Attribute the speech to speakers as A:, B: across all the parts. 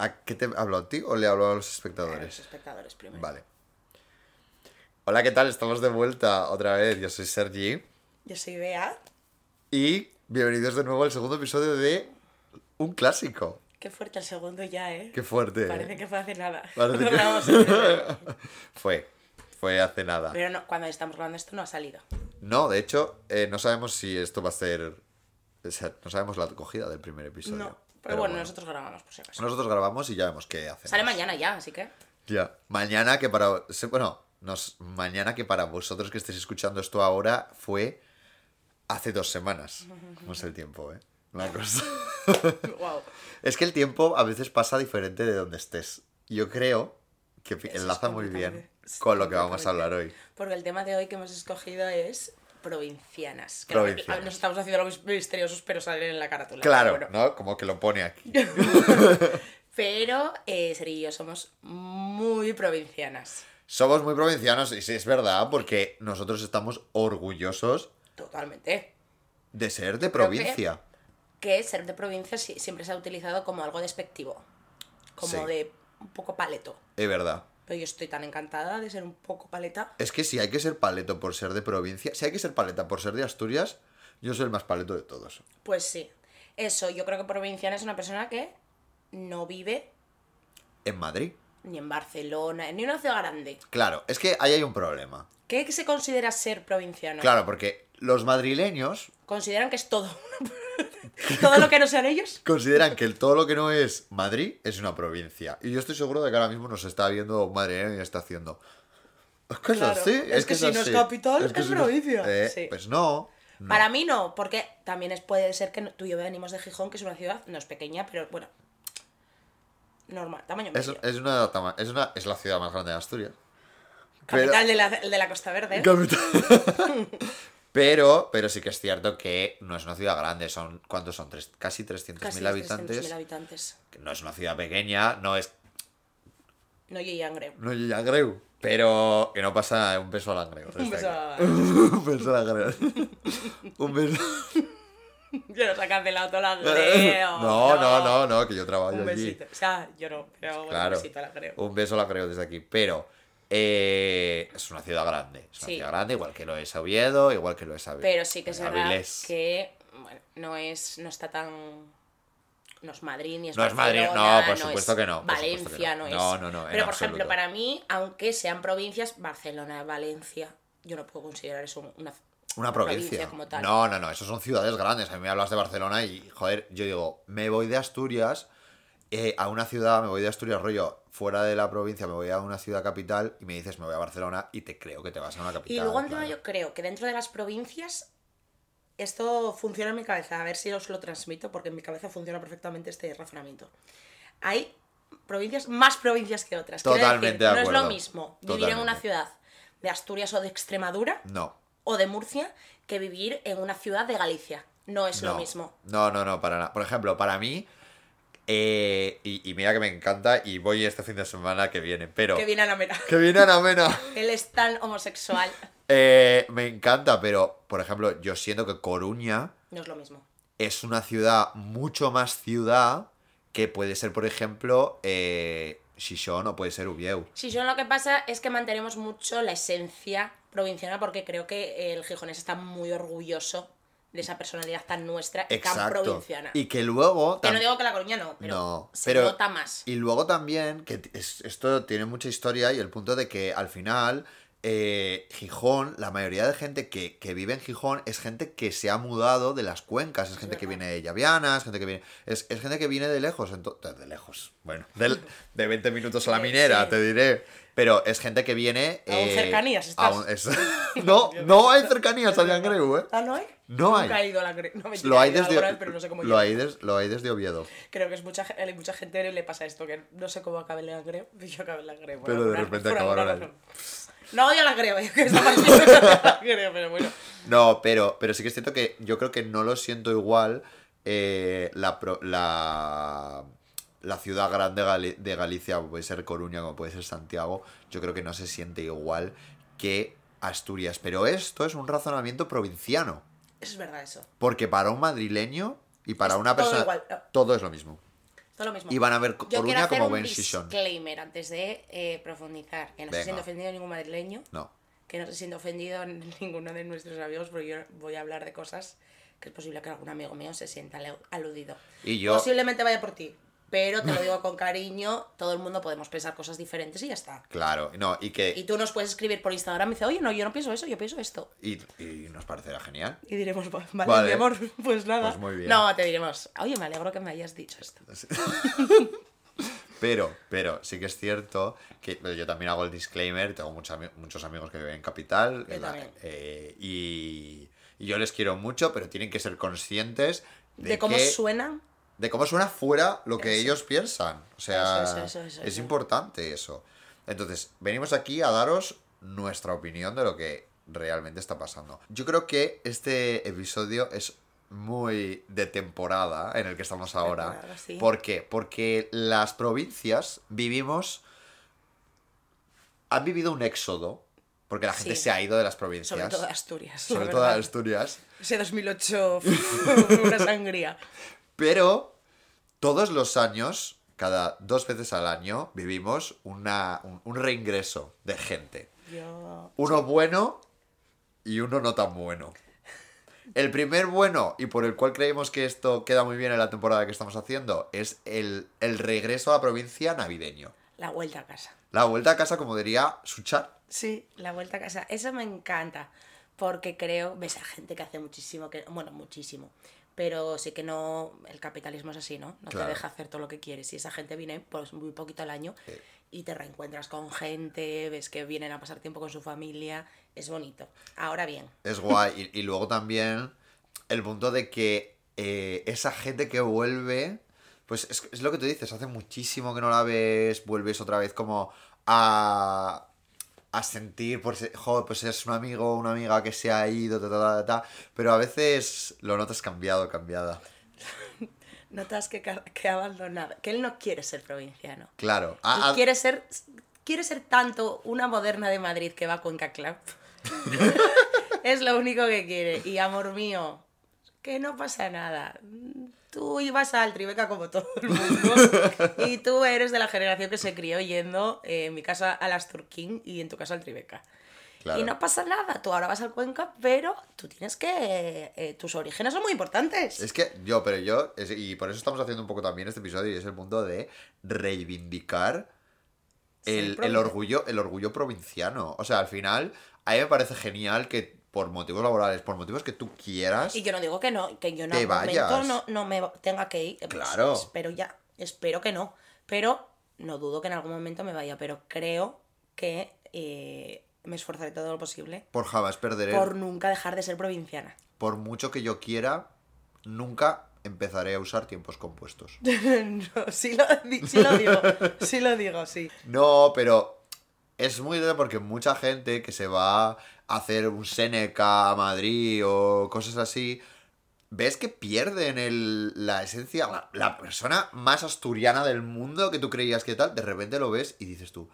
A: ¿A qué te hablo a ti o le hablo a los
B: A los
A: espectadores?
B: espectadores primero.
A: Vale. Hola, ¿qué tal? Estamos de vuelta otra vez. Yo soy Sergi.
B: Yo soy Bea.
A: Y bienvenidos de nuevo al segundo episodio de un clásico.
B: Qué fuerte el segundo ya, ¿eh?
A: Qué fuerte.
B: Parece que fue hace nada.
A: Que-. Fue. Fue hace nada.
B: Pero no, cuando estamos grabando esto no ha salido.
A: No, de hecho, eh, no sabemos si esto va a ser. o sea, no sabemos la acogida del primer episodio.
B: No. Pero, bueno, nosotros grabamos por si acaso.
A: Nosotros grabamos y ya vemos qué hacemos.
B: Sale mañana ya, así que.
A: Ya. Mañana que para. Bueno, nos, mañana que para vosotros que estéis escuchando esto ahora fue hace dos semanas. No sé el tiempo, ¿eh? Una cosa.
B: wow.
A: Es que el tiempo a veces pasa diferente de donde estés. Yo creo que
B: Eso
A: enlaza muy bien
B: sí,
A: con lo que vamos a hablar hoy.
B: Porque el tema de hoy que hemos escogido es provincianas. Nos estamos haciendo los misteriosos, pero salen en la carátula.
A: Claro,
B: bueno.
A: ¿no? Como que lo pone aquí.
B: Pero eh, Sergi y yo somos muy provincianas.
A: Somos muy provincianos y sí, es verdad, porque nosotros estamos orgullosos
B: Totalmente.
A: de ser de
B: que-
A: provincia.
B: Que ser de provincia siempre se ha utilizado como algo despectivo. Como
A: Sí.
B: de un poco paleto.
A: Es verdad.
B: Pero yo estoy tan encantada de ser un poco paleta.
A: Es que si hay que ser paleto por ser de provincia, si hay que ser paleta por ser de Asturias, yo soy el más paleto de todos.
B: Pues sí. Eso, yo creo que provinciana es una persona que no vive
A: En Madrid.
B: ni en Barcelona, ni en una ciudad grande.
A: Claro, es que ahí hay un problema.
B: ¿Qué se considera ser provinciano?
A: Claro, porque los madrileños
B: Consideran que es todo. todo lo que no sean ellos.
A: consideran que el- todo lo que no es Madrid es una provincia. Y yo estoy seguro de que ahora mismo nos está viendo madrileño y está haciendo. Es que es así.
B: es que si no es capital, es
A: si no
B: provincia.
A: Eh,
B: Sí.
A: Pues no. no.
B: Para mí no, porque también es, puede ser que tú y yo venimos de Gijón, que es una ciudad, no es pequeña, pero bueno, normal, tamaño
A: Es,
B: medio.
A: es una, tama- es una es la ciudad más grande de Asturias. Pero-
B: Capital de, la, de la Costa Verde.
A: Capital. pero, pero sí que es cierto que no es una ciudad grande, son ¿cuántos son? Tres- casi 300.000
B: Casi
A: habitantes.
B: 300.000 habitantes.
A: No es una ciudad pequeña, no es
B: No, yo y Angreu.
A: no es Langreu, pero que no pasa un beso a Langreu.
B: Un beso
A: aquí.
B: a...
A: un beso a Langreu. un beso.
B: Ya nos ha cancelado todo la Angreu.
A: no, no, no, no, que yo trabajo
B: Un
A: allí.
B: besito. O sea, yo no, pero
A: Claro.
B: un besito a la Angreu.
A: Un beso a Langreu desde aquí, pero eh, es una ciudad grande, es una
B: Sí.
A: ciudad grande, igual que lo es Oviedo, igual que lo es Avilés.
B: Pero sí que es verdad que bueno, no es, no está tan. No es Madrid ni es
A: No es Madrid, no, por supuesto
B: es
A: que no, que
B: Valencia
A: no.
B: no, es.
A: No, no, no,
B: Pero por ejemplo, para mí, aunque sean provincias, Barcelona, Valencia, yo no puedo considerar eso una.
A: Una provincia.
B: como tal.
A: No, no, no, eso son ciudades grandes. A mí me hablas de Barcelona y, joder, yo digo, me voy de Asturias eh, a una ciudad, me voy de Asturias, rollo, fuera de la provincia, me voy a una ciudad capital y me dices, me voy a Barcelona y te creo que te vas a una capital.
B: Y luego encima
A: claro.
B: yo creo que dentro de las provincias esto funciona en mi cabeza, a ver si os lo transmito, porque en mi cabeza funciona perfectamente este razonamiento. Hay provincias, más provincias que otras.
A: Totalmente
B: decir,
A: de
B: No es
A: acuerdo.
B: lo mismo vivir en una ciudad de Asturias o de Extremadura
A: No.
B: o de Murcia que vivir en una ciudad de Galicia. No es
A: no.
B: lo mismo.
A: No, no, no, para nada. Por ejemplo, para mí, eh, y, y mira que me encanta y voy este fin de semana que viene, pero...
B: Que viene a la mera.
A: Que viene Ana Mena.
B: Él es tan homosexual.
A: Eh, me encanta, pero, por ejemplo, yo siento que Coruña
B: No es lo mismo.
A: es una ciudad mucho más ciudad que puede ser, por ejemplo, eh, Xixón o puede ser Ubieu.
B: Yo lo que pasa es que mantenemos mucho la esencia provinciana porque creo que el gijonés está muy orgulloso de esa personalidad tan nuestra y tan provinciana.
A: Y que luego...
B: Que no digo que la Coruña no, pero
A: No,
B: se
A: pero-
B: nota más.
A: Y luego también, que es- esto tiene mucha historia y el punto de que al final eh, Gijón, la mayoría de gente que, que vive en Gijón es gente que se ha mudado de las cuencas, es gente que viene de Llaviana, es gente que viene, es, es gente que viene de lejos, de, de lejos, bueno, del- de 20 minutos a la minera,
B: sí.
A: te diré, pero es gente que viene...
B: Aún
A: eh,
B: cercanías estás.
A: aún- es- no, no hay cercanías a Langreu, ¿eh?
B: ¿Ah, no hay?
A: No
B: Nunca
A: hay.
B: he ido a la No, mentira,
A: Lo hay desde,
B: alguna vez, pero no sé cómo
A: lo hay des- lo hay desde Oviedo.
B: Creo que es mucha, a mucha gente le pasa esto, que no sé cómo acaba el Langreo, yo acabé Langreo. por
A: Pero de repente
B: por No odio la Langreo, yo que esta parte no odio la pero bueno.
A: No, pero, pero sí que es cierto que yo creo que no lo siento igual eh, la, la, la ciudad grande Gali- de Galicia, como puede ser Coruña, como puede ser Santiago, yo creo que no se siente igual que Asturias. Pero esto es un razonamiento provinciano.
B: Eso es verdad, eso.
A: Porque para un madrileño y para
B: Es
A: una
B: todo
A: persona...
B: igual.
A: Todo es lo mismo.
B: Todo lo mismo.
A: Y van a ver
B: Yo
A: Coruña
B: hacer
A: como
B: un
A: buen season.
B: disclaimer antes de eh, profundizar. Que no se
A: Venga.
B: siente ofendido ningún madrileño.
A: No.
B: Que no se siente ofendido ninguno de nuestros amigos, porque yo voy a hablar de cosas que es posible que algún amigo mío se sienta alu- aludido.
A: Y yo-
B: Posiblemente vaya por ti, pero te lo digo con cariño. Todo el mundo podemos pensar cosas diferentes y ya está.
A: Claro, no, y que.
B: Y tú nos puedes escribir por Instagram y dices, oye, no, yo no pienso eso, yo pienso esto.
A: Y, y nos parecerá genial.
B: Y diremos, "Va- vale,
A: Vale.
B: mi amor, pues nada.
A: Pues muy bien.
B: No, te diremos, oye, me alegro que me hayas dicho esto.
A: Pero, pero sí que es cierto que yo también hago el disclaimer, tengo muchos, muchos amigos que viven en Capital
B: Yo
A: en la-
B: también.
A: eh, y, y yo les quiero mucho, pero tienen que ser conscientes de,
B: De cómo
A: que-
B: suena.
A: De cómo suena fuera lo que
B: Eso.
A: ellos piensan. O sea,
B: Eso, eso,
A: es importante eso. Entonces, venimos aquí a daros nuestra opinión de lo que realmente está pasando. Yo creo que este episodio es muy de temporada en el que estamos ahora.
B: Sí.
A: ¿Por qué? Porque las provincias vivimos... Han vivido un éxodo, porque la gente
B: Sí.
A: se ha ido de las provincias.
B: Sobre todo Asturias.
A: Sobre todo
B: verdad.
A: Asturias.
B: Ese 2008 fue una sangría.
A: Pero todos los años, cada dos veces al año, vivimos una, un, un reingreso de gente.
B: Yo...
A: Uno bueno y uno no tan bueno. El primer bueno y por el cual creemos que esto queda muy bien en la temporada que estamos haciendo es el, el regreso a la provincia navideño.
B: La vuelta a casa.
A: La vuelta a casa, como diría Suchar.
B: Sí, la vuelta a casa. Eso me encanta. Porque creo, ves a gente que hace muchísimo, que bueno, muchísimo. Pero sí que no, el capitalismo es así, ¿no? No
A: Claro.
B: te deja hacer todo lo que quieres. Y esa gente viene pues muy poquito al año
A: Sí.
B: y te reencuentras con gente, ves que vienen a pasar tiempo con su familia. Es bonito. Ahora bien,
A: Es guay. Y, y luego también el punto de que eh, esa gente que vuelve, pues es, es lo que tú dices, hace muchísimo que no la ves, vuelves otra vez como a, a sentir, pues, joder, pues es un amigo o una amiga que se ha ido, ta, ta, ta, ta, pero a veces lo notas cambiado, cambiada.
B: notas que, que abandonado, que él no quiere ser provinciano.
A: Claro. A-
B: quiere ser quiere ser tanto una moderna de Madrid que va a Cuenca Club. es lo único que quiere. Y amor mío, que no pasa nada. Tú ibas al Tribeca como todo el mundo. y tú eres de la generación que se crió yendo, eh, en mi casa, al Astor King y en tu casa al Tribeca.
A: Claro.
B: Y no pasa nada, tú ahora vas al Cuenca, pero tú tienes que... eh, tus orígenes son muy importantes.
A: Es que yo, pero yo, es- y por eso estamos haciendo un poco también este episodio, y es el punto de reivindicar el, el
B: provinciano.
A: orgullo, el orgullo provinciano. O sea, al final, a mí me parece genial que por motivos laborales, por motivos que tú quieras,
B: Y yo no digo que no, que yo en algún momento no, no me tenga que ir. Pues,
A: Claro.
B: espero ya, espero que no. Pero no dudo que en algún momento me vaya. Pero creo que eh, me esforzaré todo lo posible
A: por jamás perderé,
B: por
A: por...
B: nunca dejar de ser provinciana.
A: mucho que yo quiera, nunca empezaré a usar tiempos compuestos.
B: no, sí lo, sí lo digo, sí lo digo, sí.
A: No, pero es muy de porque mucha gente que se va hacer un Seneca a Madrid o cosas así, ves que pierden el, la esencia, la, la persona más asturiana del mundo que tú creías que tal, de repente lo ves y dices tú,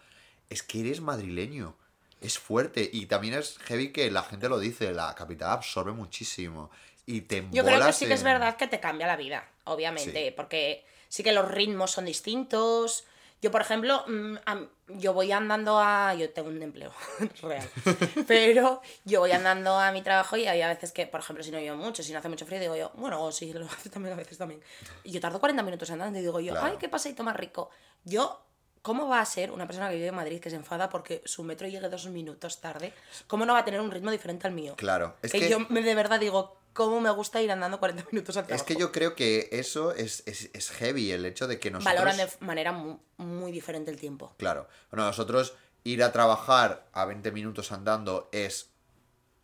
A: es que eres madrileño. Es fuerte y también es heavy que la gente lo dice, la capital absorbe muchísimo y te
B: Yo creo que sí que es verdad que te cambia la vida, obviamente,
A: Sí.
B: porque sí que los ritmos son distintos. Yo, por ejemplo, mm, yo voy andando a... Yo tengo un empleo real, pero yo voy andando a mi trabajo y hay a veces que, por ejemplo, si no llevo mucho, si no hace mucho frío, digo yo, bueno, o si lo hace también a veces también. Y yo tardo 40 minutos andando y digo yo,
A: Claro.
B: ay, qué paseito más rico. Yo... ¿Cómo va a ser una persona que vive en Madrid que se enfada porque su metro llegue dos minutos tarde? ¿Cómo no va a tener un ritmo diferente al mío?
A: Claro, es
B: que,
A: que...
B: yo de verdad digo, ¿cómo me gusta ir andando 40 minutos al
A: Es
B: trabajo?
A: que yo creo que eso es, es, es heavy, el hecho de que nosotros...
B: Valoran de manera mu- muy, diferente el tiempo.
A: Claro. Bueno, nosotros ir a trabajar a 20 minutos andando es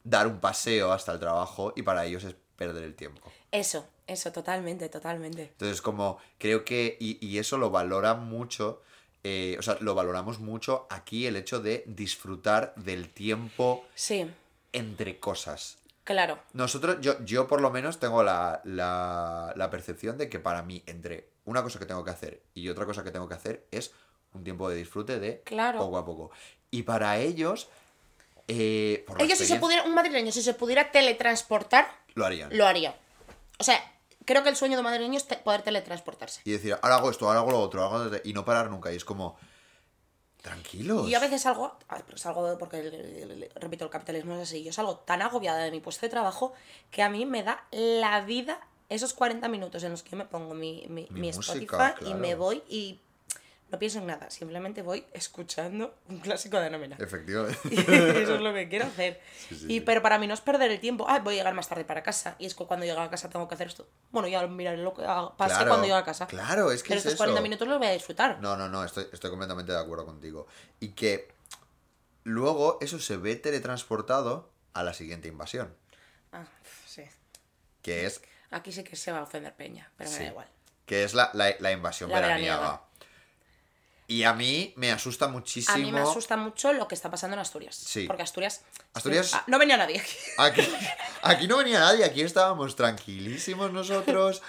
A: dar un paseo hasta el trabajo y para ellos es perder el tiempo.
B: Eso, eso, totalmente, totalmente.
A: Entonces, como creo que, y, y eso lo valora mucho, eh, o sea, lo valoramos mucho aquí el hecho de disfrutar del tiempo
B: Sí,
A: entre cosas.
B: Claro.
A: Nosotros, yo, yo por lo menos tengo la, la, la percepción de que para mí, entre una cosa que tengo que hacer y otra cosa que tengo que hacer, es un tiempo de disfrute de
B: Claro.
A: poco a poco. Y para ellos, eh, por
B: Ellos si se pudiera, un madrileño, si se pudiera teletransportar,
A: lo harían.
B: lo haría. O sea, creo que el sueño de madrileño es te- poder teletransportarse.
A: Y decir, ahora hago esto, ahora hago lo otro, hago lo otro", y no parar nunca. Y es como, tranquilos.
B: Y yo a veces salgo, salgo porque, el- el- el- repito, el capitalismo es así, yo salgo tan agobiada de mi puesto de trabajo que a mí me da la vida esos 40 minutos en los que me pongo mi, mi,
A: Mi
B: mi
A: música,
B: Spotify y me voy y no pienso en nada, simplemente voy escuchando un clásico de nómina.
A: Efectivamente.
B: Y eso es lo que quiero hacer.
A: Sí, sí,
B: y,
A: sí.
B: Pero para mí no es perder el tiempo. Ah, voy a llegar más tarde para casa. Y es que cuando llego a casa tengo que hacer esto. Bueno, ya miraré lo que pase
A: Claro,
B: cuando llegue a casa.
A: claro, es que
B: Pero
A: es
B: estos 40
A: eso.
B: minutos los voy a disfrutar.
A: No, no, no, estoy, estoy completamente de acuerdo contigo. Y que luego eso se ve teletransportado a la siguiente invasión,
B: Ah, sí.
A: que es,
B: Aquí sí que se va a ofender Peña, pero me da igual.
A: que es la, la- la invasión
B: La
A: veraniega.
B: veraniega.
A: Y a mí me asusta muchísimo.
B: A mí me asusta mucho lo que está pasando en Asturias.
A: Sí.
B: Porque Asturias.
A: Asturias-
B: Ah, no venía nadie aquí.
A: Aquí, aquí no venía nadie, aquí estábamos tranquilísimos nosotros,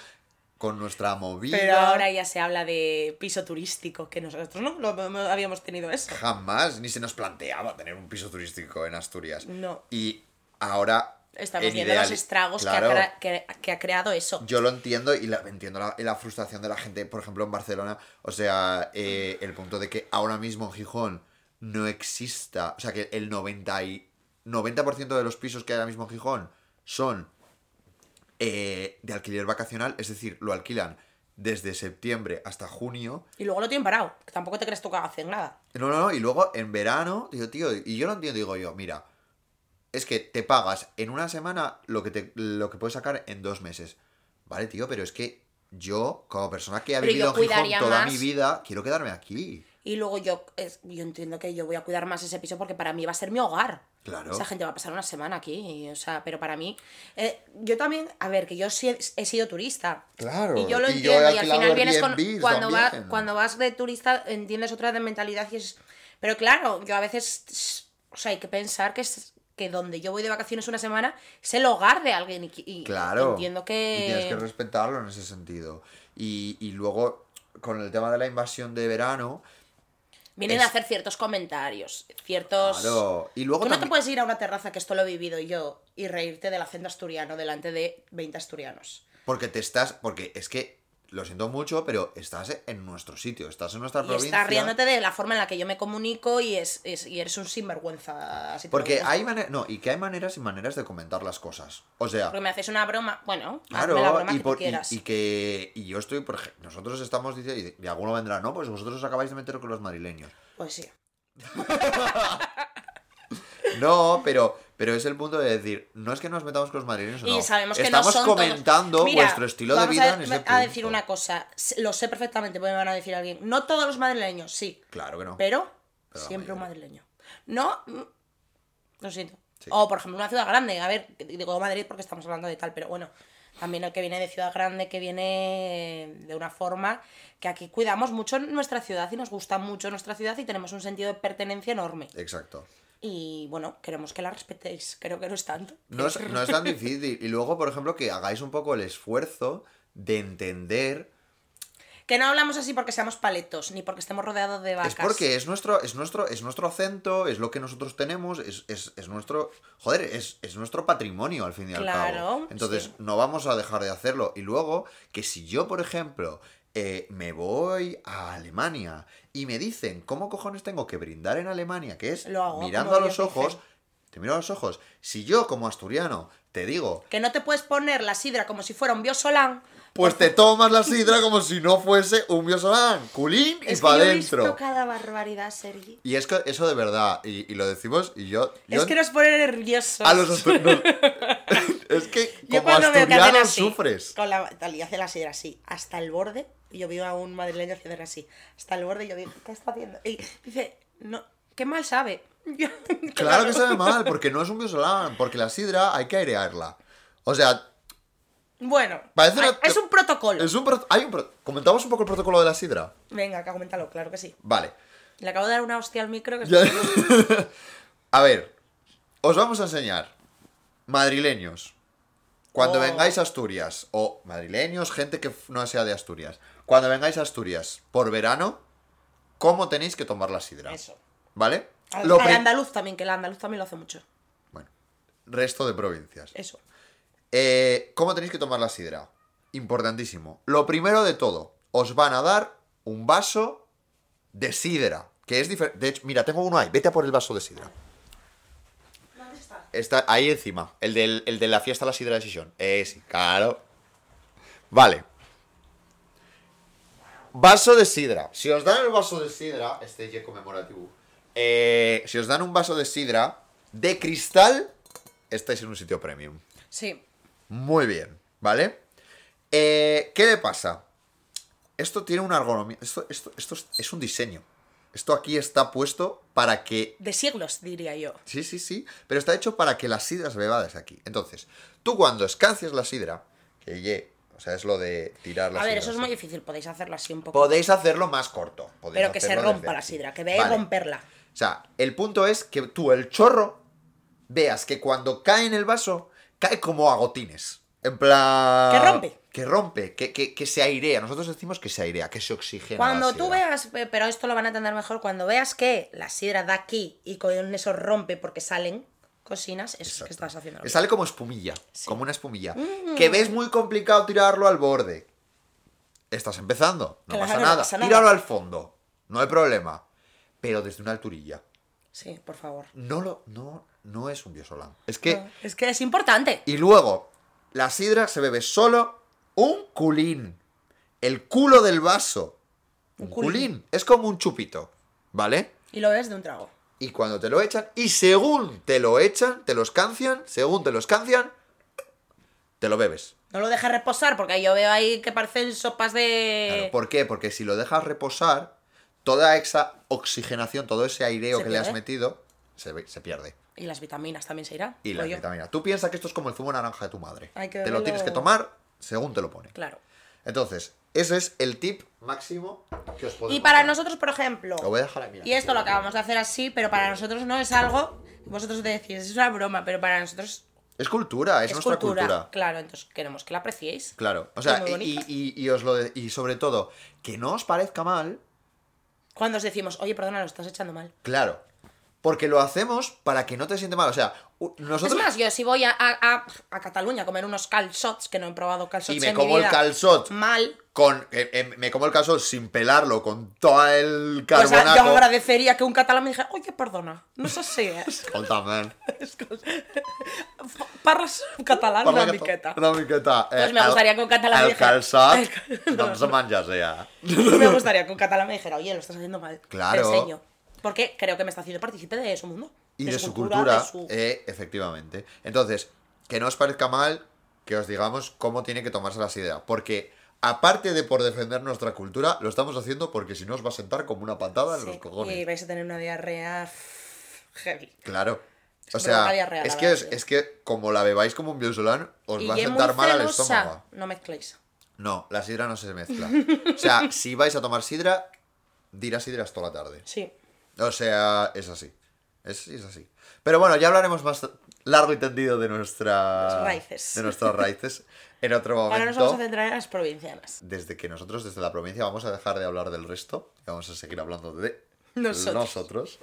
A: con nuestra movida.
B: Pero ahora ya se habla de piso turístico, que nosotros no, lo- no habíamos tenido eso.
A: Jamás ni se nos planteaba tener un piso turístico en Asturias.
B: No.
A: Y ahora.
B: Estamos
A: en
B: viendo los estragos que ha que, que ha creado eso.
A: Yo lo entiendo y la, entiendo la, la frustración de la gente, por ejemplo, en Barcelona. O sea, eh, el punto de que ahora mismo en Gijón no exista. O sea, que el 90%, y, 90 de los pisos que hay ahora mismo en Gijón son eh, de alquiler vacacional. Es decir, lo alquilan desde septiembre hasta junio.
B: Y luego lo tienen parado. Que tampoco te crees tú que hacen nada.
A: No, no, no. Y luego en verano, digo, tío, y yo lo entiendo, digo yo, mira. Es que te pagas en una semana lo que, te, lo que puedes sacar en dos meses. Vale, tío, pero es que yo, como persona que ha
B: Pero
A: vivido en Gijón toda
B: más-
A: mi vida, quiero quedarme aquí.
B: Y luego yo, es- yo entiendo que yo voy a cuidar más ese piso porque para mí va a ser mi hogar.
A: Claro.
B: Esa gente va a pasar una semana aquí, y, o sea, pero para mí, eh, yo también, a ver, que yo sí he, he sido turista.
A: Claro,
B: Y yo lo
A: y yo he
B: entiendo, y, al final vienes con, cuando, va- cuando vas de turista entiendes otra de mentalidad y es... Pero claro, yo a veces, o sea, hay que pensar que es que donde yo voy de vacaciones una semana es el hogar de alguien y, y
A: Claro.
B: entiendo que...
A: Y tienes que respetarlo en ese sentido. Y, y luego, con el tema de la invasión de verano.
B: Vienen
A: es-
B: a hacer ciertos comentarios, ciertos...
A: Claro. Y luego
B: Tú no te puedes ir a una terraza, que esto lo he vivido yo, y reírte del acento asturiano delante de 20 asturianos.
A: Porque te estás. Porque es que. Lo siento mucho, pero estás en nuestro sitio, estás en nuestra
B: Y
A: provincia.
B: estás riéndote de la forma en la que yo me comunico y, es, es- y eres un sinvergüenza. lo
A: Porque hay maneras. No, y que hay maneras y maneras de comentar las cosas. O sea.
B: Porque me haces una broma, bueno,
A: Claro,
B: hazme la broma
A: y,
B: que
A: por-
B: tú
A: y-
B: quieras.
A: y que y yo estoy, por ejemplo, nosotros estamos diciendo, y alguno vendrá, no, pues vosotros os acabáis de meter con los madrileños.
B: Pues sí.
A: No, pero, pero es el punto de decir, no es que nos metamos con los madrileños o
B: Y
A: no.
B: sabemos que
A: Estamos
B: no son todos-
A: comentando
B: Mira,
A: vuestro estilo de vida
B: a,
A: en ese punto.
B: a decir una cosa, lo sé perfectamente, porque me van a decir alguien, no todos los madrileños, sí,
A: Claro que no.
B: pero, siempre un madrileño. No, mm, lo siento.
A: Sí.
B: O, por ejemplo, una ciudad grande, a ver, digo Madrid porque estamos hablando de tal, pero bueno, también el que viene de ciudad grande, que viene de una forma que aquí cuidamos mucho nuestra ciudad y nos gusta mucho nuestra ciudad y tenemos un sentido de pertenencia enorme.
A: Exacto.
B: Y bueno, queremos que la respetéis, creo que no es tanto.
A: No es, no es tan difícil. Y luego, por ejemplo, que hagáis un poco el esfuerzo de entender.
B: Que no hablamos así porque seamos paletos, ni porque estemos rodeados de vacas.
A: Es porque es nuestro, es nuestro, es nuestro acento, es lo que nosotros tenemos, es, es, es nuestro. Joder, es, es nuestro patrimonio al fin y al
B: Claro,
A: cabo. Entonces,
B: sí.
A: no vamos a dejar de hacerlo. Y luego, que si yo, por ejemplo, eh, me voy a Alemania y me dicen cómo cojones tengo que brindar en Alemania, que es
B: Lo hago,
A: mirando a los ojos. Te miro a los ojos. Si yo, como asturiano, te digo,
B: Que no te puedes poner la sidra como si fuera un biosolán.
A: pues te tomas la sidra como si no fuese un biosolán. Culín y para adentro.
B: cada barbaridad, Sergi.
A: Y es que eso de verdad, y, y lo decimos, y yo. yo
B: Es que nos pone nerviosos.
A: A los asturianos. es que
B: Yo
A: como asturiano
B: así,
A: sufres.
B: Con la tal y hace la sidra así, hasta el borde. Y yo veo a un madrileño hacer así, hasta el borde. Y yo digo, ¿qué está haciendo? Y dice, no, qué mal sabe.
A: Claro que sabe mal, porque no es un biosolán, porque la sidra hay que airearla. O sea,
B: Bueno,
A: Parece una-
B: es un protocolo.
A: es un pro- hay un pro- comentamos un poco el protocolo de la sidra.
B: Venga, acá coméntalo, claro que sí.
A: Vale.
B: Le acabo de dar una hostia al micro que está-
A: A ver, os vamos a enseñar. Madrileños. Cuando
B: Oh.
A: vengáis a Asturias, o madrileños, gente que no sea de Asturias. Cuando vengáis a Asturias por verano, ¿cómo tenéis que tomar la sidra?
B: Eso.
A: ¿Vale?
B: Al,
A: Lo
B: al andaluz también, que el andaluz también lo hace mucho.
A: Bueno, resto de provincias.
B: Eso.
A: Eh, ¿Cómo tenéis que tomar la sidra? importantísimo. Lo primero de todo, os van a dar un vaso de sidra, que es diferente. De hecho, mira, tengo uno ahí, vete a por el vaso de sidra.
B: ¿Dónde está?
A: Ahí encima, el, del- el de la fiesta de la sidra de Sison. Eh, sí, claro. Vale. Vaso de sidra. Si os dan el vaso de sidra, este ya conmemorativo. eh, si os dan un vaso de sidra de cristal, estáis en un sitio premium.
B: Sí.
A: Muy bien, ¿vale? Eh, ¿Qué le pasa? Esto tiene una ergonomía. Esto, esto, esto es- es un diseño. Esto aquí está puesto para que
B: De siglos, diría yo.
A: Sí, sí, sí. Pero está hecho para que la sidra se beba desde aquí. Entonces, tú cuando escancias la sidra, que ye, o sea, es lo de tirar la
B: A ver,
A: sidra
B: eso es muy difícil. Podéis hacerlo así un poco.
A: Podéis hacerlo más corto.
B: pero que se rompa la sidra. Que veáis
A: Vale.
B: romperla.
A: O sea, el punto es que tú, el chorro, veas que cuando cae en el vaso, cae como a gotines. En plan.
B: Que rompe.
A: Que rompe, que, que, que se airea. Nosotros decimos que se airea, que se oxigena.
B: Cuando
A: la
B: tú veas, pero esto lo van a entender mejor, cuando veas que la sidra da aquí y con eso rompe porque salen cocinas, eso es
A: Exacto.
B: que estás haciendo.
A: Que sale como espumilla,
B: Sí. Mm.
A: como una espumilla. Que ves muy complicado tirarlo al borde. Estás empezando, no
B: Claro,
A: pasa
B: no
A: nada.
B: pasa nada.
A: Tíralo al fondo, no hay problema. Pero desde una alturilla.
B: Sí, por favor.
A: No lo, no, no es un biosolán. Es que.
B: No, es que es importante.
A: Y luego, la sidra se bebe solo un culín. El culo del vaso. Un
B: Un
A: culín.
B: culín.
A: Es como un chupito. ¿Vale?
B: Y lo ves de un trago.
A: Y cuando te lo echan, y según te lo echan, te lo escancian, según te lo escancian, te lo bebes.
B: No lo dejes reposar porque yo veo ahí que parecen sopas de...
A: Claro, ¿Por qué? Porque si lo dejas reposar, toda esa oxigenación, todo ese aireo que le has metido, se, se pierde.
B: Y las vitaminas también se irán.
A: Y
B: digo
A: la
B: yo.
A: vitamina. Tú piensas que esto es como el zumo de naranja de tu madre. Te lo tienes que tomar según te lo pone.
B: Claro.
A: Entonces, ese es el tip máximo que os podemos
B: Y para nosotros, por ejemplo...
A: Lo voy a dejar.
B: Y esto lo acabamos de hacer así, pero para nosotros no es algo... Vosotros decís, es una broma, pero para nosotros
A: Es cultura, es,
B: es,
A: nuestra
B: cultura.
A: cultura.
B: Claro, entonces queremos que la apreciéis.
A: Claro. O sea, y, y- y os lo de- y sobre todo, que no os parezca mal,
B: Cuando os decimos, oye, perdona, lo estás echando mal.
A: claro. Porque lo hacemos para que no te siente mal. O sea, nosotros.
B: Es más, yo si voy a, a, a- Cataluña a comer unos calzots, que no he probado calzots
A: Y me
B: en
A: como
B: mi
A: el calzot.
B: mal,
A: con eh, eh, me como el calzot sin pelarlo, con todo el carbonato.
B: yo agradecería que un catalán me dijera, oye, perdona, no és així, eh?
A: Escolta'm,
B: Parles catalán
A: Parla
B: una miqueta.
A: Una miqueta.
B: Pues me gustaría que un catalán
A: El
B: dijera-
A: no se ja.
B: Me gustaría que un catalán me dijera, oye, lo estás haciendo mal.
A: Claro.
B: Te enseño. Porque creo que me está haciendo partícipe de su mundo.
A: Y de, su cultura,
B: de su-
A: eh, efectivamente. Entonces, que no os parezca mal que os digamos cómo tiene que tomarse la sidra. Porque, aparte de por defender nuestra cultura, lo estamos haciendo porque si no os va a sentar como una patada en los cojones.
B: Y vais a tener una diarrea heavy.
A: Claro. O sea, es que, es, que como la bebáis como un biosolán, os
B: y
A: va a sentar mal al estómago.
B: No mezcléis.
A: No, la sidra no se mezcla. O sea, si vais a tomar sidra, dirá sidras toda la tarde.
B: Sí.
A: O sea, es así. Es, es así. Pero bueno, ya hablaremos más largo y tendido de nuestras
B: raíces.
A: De nuestras raíces en otro momento.
B: Ahora nos vamos a centrar en las provincianas.
A: Desde que nosotros desde la provincia vamos a dejar de hablar del resto y vamos a seguir hablando de
B: Nosotros.
A: nosotros.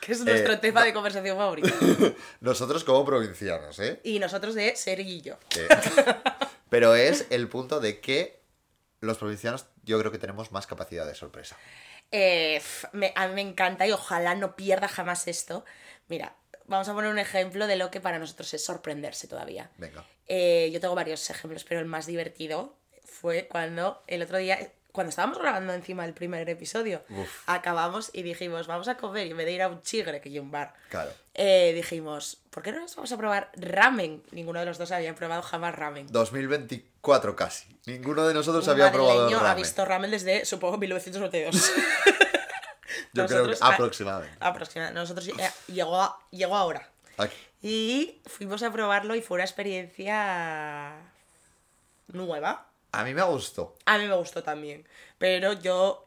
B: Que es nuestro
A: Eh,
B: tema de conversación favorito.
A: Nosotros como provincianos, ¿eh?
B: y nosotros de Serguillo.
A: Que- Pero es el punto de que los provincianos yo creo que tenemos más capacidad de sorpresa.
B: Eh, me- a mí me encanta y ojalá no pierda jamás esto. Mira, vamos a poner un ejemplo de lo que para nosotros es sorprenderse todavía.
A: Venga.
B: Eh, yo tengo varios ejemplos, pero el más divertido fue cuando el otro día, cuando estábamos grabando encima del primer episodio,
A: Uf.
B: acabamos y dijimos, vamos a comer y en vez de ir a un chigre, que hay un bar,
A: Claro.
B: eh, dijimos, ¿por qué no nos vamos a probar ramen? Ninguno de los dos había probado jamás ramen.
A: 2024 casi. Ninguno de nosotros
B: Un
A: había probado ramen.
B: ha visto ramen desde, supongo, 1992.
A: Yo creo que
B: ah,
A: aproximadamente.
B: Aproximadamente. Nosotros eh, llegó, a- llegó ahora.
A: Aquí.
B: Y fuimos a probarlo y fue una experiencia nueva.
A: A mí me gustó.
B: A mí me gustó también. Pero yo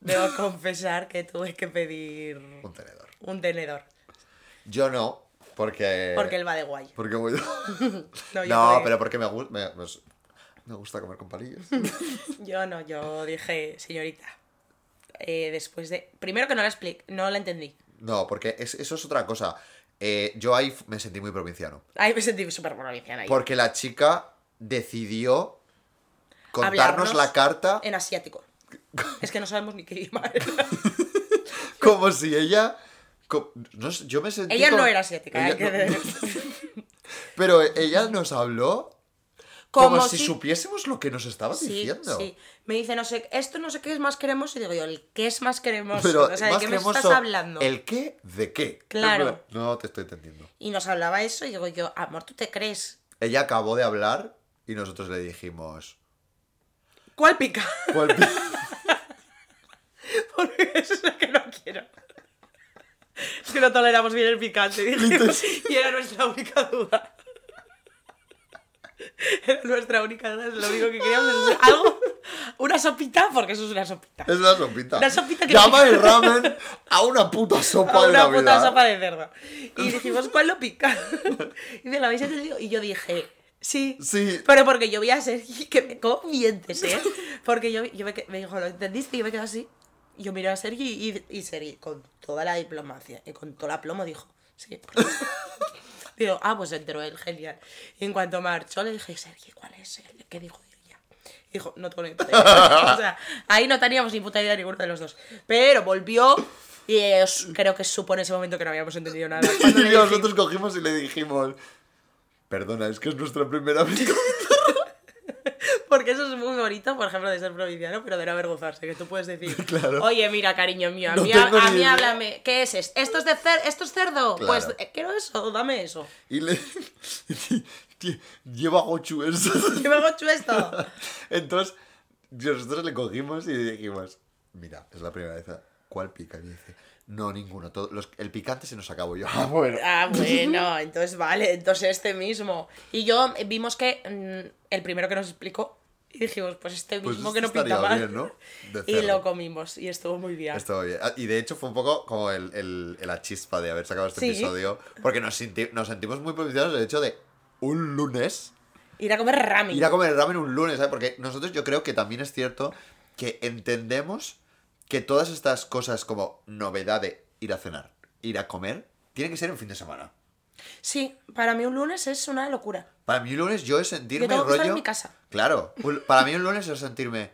B: debo confesar que tuve que pedir
A: Un tenedor.
B: un tenedor.
A: Yo no, porque.
B: Porque él va de guay.
A: Porque voy.
B: No,
A: pero porque me, gu- me, me gusta comer con palillos.
B: Yo no, yo dije, señorita. eh, después de. Primero que no la expliqué, no la entendí.
A: No, porque es- eso es otra cosa. Eh, yo ahí me sentí muy provinciano.
B: Ahí me sentí súper provinciana. ahí.
A: Porque la chica decidió contarnos la carta
B: En asiático. Es que no sabemos ni qué idioma era.
A: como si ella... no yo me sentí
B: Ella no era asiática,
A: Ella no- Pero ella nos habló como,
B: Como
A: si,
B: si-
A: supiésemos lo que nos estaba
B: Sí,
A: diciendo.
B: sí. Me dice, no sé, esto no sé qué es más cremoso. Y digo yo, ¿el qué es más cremoso?
A: Pero
B: o sea, ¿de qué me estás hablando?
A: ¿El qué de qué?
B: Claro.
A: No te estoy entendiendo.
B: Y nos hablaba eso y digo yo, amor, ¿tú te crees?
A: Ella acabó de hablar y nosotros le dijimos...
B: ¿Cuál pica?
A: ¿Cuál pi-
B: Porque eso es lo que no quiero. Es que no toleramos bien el picante. dijimos, y era nuestra única duda. Era nuestra única duda. Es lo único que queríamos. Es algo. Una sopita, porque eso es una sopita.
A: Es una sopita.
B: Una sopita que
A: Llama
B: pica.
A: el ramen a una puta sopa
B: A
A: de
B: una puta
A: Navidad.
B: sopa de cerdo. Y dijimos, ¿cuál lo pica? Y dice, ¿lo habéis entendido? Y yo dije, sí.
A: Sí.
B: Pero porque yo vi a Sergi, que me ¿cómo mientes, ¿eh? Porque yo, yo me, dijo, ¿lo entendiste? Y yo me quedé así. Yo miré a Sergi y, y Sergi, con toda la diplomacia y con todo el aplomo, dijo, sí. Digo, ah, pues se enteró él, genial. Y en cuanto marchó, le dije, Sergi, ¿cuál es? el ¿Qué dijo ella? Dijo, no tengo ni puta idea. o sea, ahí no teníamos ni puta idea ninguno de los dos. Pero volvió y eh, creo que supo en ese momento que no habíamos entendido nada.
A: Y nosotros cogimos y le dijimos... Perdona, es que es nuestra primera vez.
B: Porque eso es muy bonito, por ejemplo, de ser provinciano, pero de no avergonzarse, que tú puedes decir,
A: Claro.
B: oye, mira, cariño mío, a
A: No
B: mí, a,
A: ni
B: mí
A: idea".
B: háblame, ¿qué es esto? ¿Esto es, de cer ¿Esto es cerdo?
A: Claro.
B: Pues eh, quiero eso, dame eso.
A: Y le... Lleva gochu eso.
B: ¿Qué me hago hecho esto?
A: Entonces, nosotros le cogimos y le dijimos... Mira, es la primera vez. ¿Cuál pica? Y dice... No, ninguno. todo- los- el picante se nos acabó yo. Ah, bueno.
B: Ah, bueno, entonces vale, entonces este mismo. Y yo eh, vimos que mm, el primero que nos explicó, y dijimos, pues este
A: Pues
B: mismo
A: este
B: que no pinta mal.
A: bien, ¿no?
B: Y lo comimos, y estuvo muy bien.
A: Estuvo bien. Ah, Y de hecho fue un poco como el, el, el- la chispa de haber sacado este
B: Sí.
A: episodio. Porque nos, sinti- nos sentimos muy provincianos del hecho de un lunes
B: Ir a comer ramen.
A: ir a comer ramen un lunes, ¿sabes? Porque nosotros yo creo que también es cierto que entendemos que todas estas cosas como novedad de ir a cenar, ir a comer, tienen que ser en fin de semana.
B: Sí, para mí un lunes es una locura.
A: Para mí un lunes yo es sentirme
B: Yo tengo que
A: rollo...
B: estar en mi casa.
A: Claro, un- para mí un lunes es sentirme...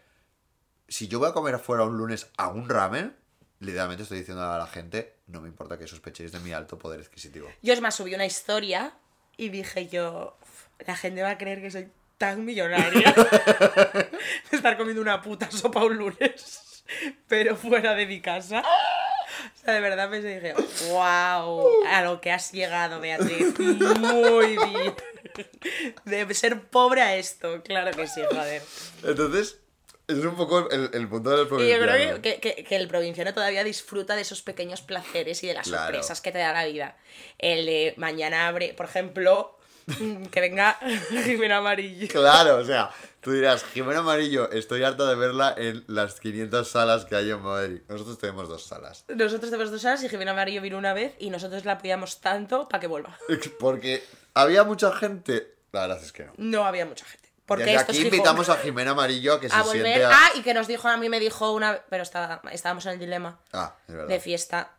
A: Si yo voy a comer afuera un lunes a un ramen, literalmente estoy diciendo a la gente, no me importa que sospechéis de mi alto poder adquisitivo.
B: Yo es más, subí una historia y dije yo, "Uf, la gente va a creer que soy tan millonaria de estar comiendo una puta sopa un lunes, pero fuera de mi casa. O sea, de verdad me dije, wow, a lo que has llegado, Beatriz. Muy bien. De ser pobre a esto, claro que sí, joder.
A: Entonces, es un poco el, el punto del
B: Y yo
A: provinciano.
B: creo que, que- que el provinciano todavía disfruta de esos pequeños placeres y de las
A: Claro.
B: sorpresas que te da la vida. El de mañana abre, por ejemplo, que venga Jimena Amarillo.
A: Claro, o sea, tú dirás, Jimena Amarillo, estoy harta de verla en las 500 salas que hay en Madrid. Nosotros tenemos dos salas.
B: Nosotros tenemos dos horas y Jimena Amarillo vino una vez y nosotros la apoyamos tanto para que vuelva.
A: Porque había mucha gente. La verdad es que no.
B: No había mucha gente. Porque
A: Desde
B: esto
A: aquí
B: es
A: invitamos a Jimena Amarillo a que se
B: volver.
A: siente a...
B: Ah, y que nos dijo, a mí me dijo una. Pero estaba, estábamos en el dilema
A: Ah, es verdad.
B: de fiesta.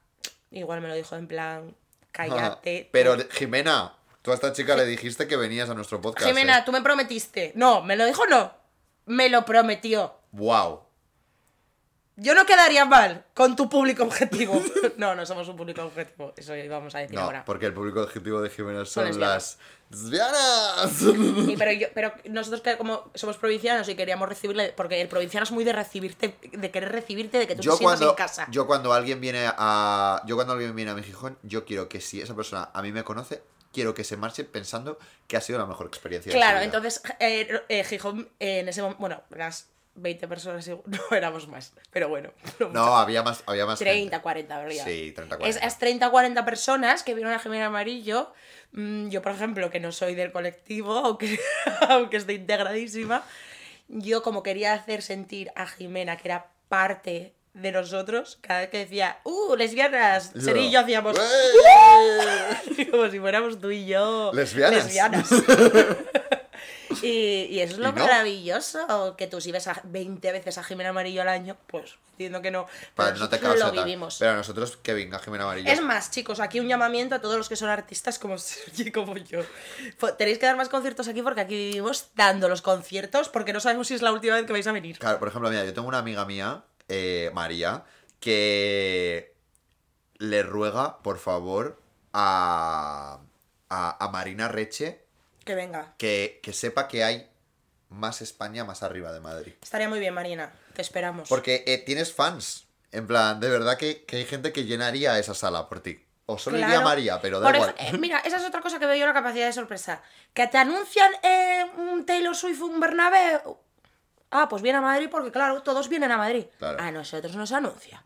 B: Igual me lo dijo en plan, cállate.
A: Ah, Pero Jimena, tú a esta chica le dijiste que venías a nuestro podcast.
B: Jimena,
A: ¿eh?
B: tú me prometiste. No, me lo dijo no. Me lo prometió.
A: Wow.
B: Yo no quedaría mal con tu público objetivo. No, no somos un público objetivo. Eso íbamos a decir
A: No,
B: ahora.
A: porque el público objetivo de Jimena son,
B: Son
A: las lesbianas.
B: Sí, pero, yo, pero nosotros que como somos provincianos y queríamos recibirle, porque el provinciano es muy de recibirte, de querer recibirte, de que tú te
A: yo
B: sientas
A: cuando,
B: en casa.
A: yo cuando alguien viene a yo cuando alguien viene a mi Gijón, yo quiero que si esa persona a mí me conoce, quiero que se marche pensando que ha sido la mejor experiencia. de
B: claro,
A: vida.
B: entonces eh, eh, Gijón eh, en ese momento, bueno, las 20 personas no éramos más, pero bueno. no
A: No, había más, había más
B: 30,
A: gente.
B: 40, habría.
A: Sí, 30,
B: Es-
A: 40.
B: Esas 30, 40 personas que vieron a Jimena Amarillo, mm, yo por ejemplo, que no soy del colectivo, aunque, aunque estoy integradísima, yo como quería hacer sentir a Jimena que era parte de nosotros, cada vez que decía, ¡uh, lesbianas!
A: Yo,
B: Seri y yo hacíamos,
A: "Ué".
B: como si fuéramos tú y yo
A: Lesbianas.
B: lesbianas. Y, y eso es lo
A: no.
B: maravilloso, que tú si ves a 20 veces a Jimena Amarillo al año, pues entiendo que no. Pero
A: no te
B: lo vivimos.
A: Pero nosotros, que venga Jimena Amarillo.
B: Es más, chicos, aquí un llamamiento a todos los que son artistas como Sergi como yo. Tenéis que dar más conciertos aquí porque aquí vivimos dando los conciertos porque no sabemos si es la última vez que vais a venir.
A: Claro, por ejemplo, mira, yo tengo una amiga mía, eh, María, que le ruega, por favor, a, a, a Marina Reche
B: Que venga.
A: que, que sepa que hay más España más arriba de Madrid.
B: Estaría muy bien, Marina. Te esperamos.
A: Porque eh, tienes fans. En plan, de verdad que, que hay gente que llenaría esa sala por ti. O solo iría
B: Claro.
A: María, pero da
B: Por
A: igual.
B: eh, mira, esa es otra cosa que veo yo la capacidad de sorpresa. Que te anuncian eh, un Taylor Swift, un Bernabéu. Ah, pues viene a Madrid porque, claro, todos vienen a Madrid.
A: Claro.
B: A nosotros nos anuncia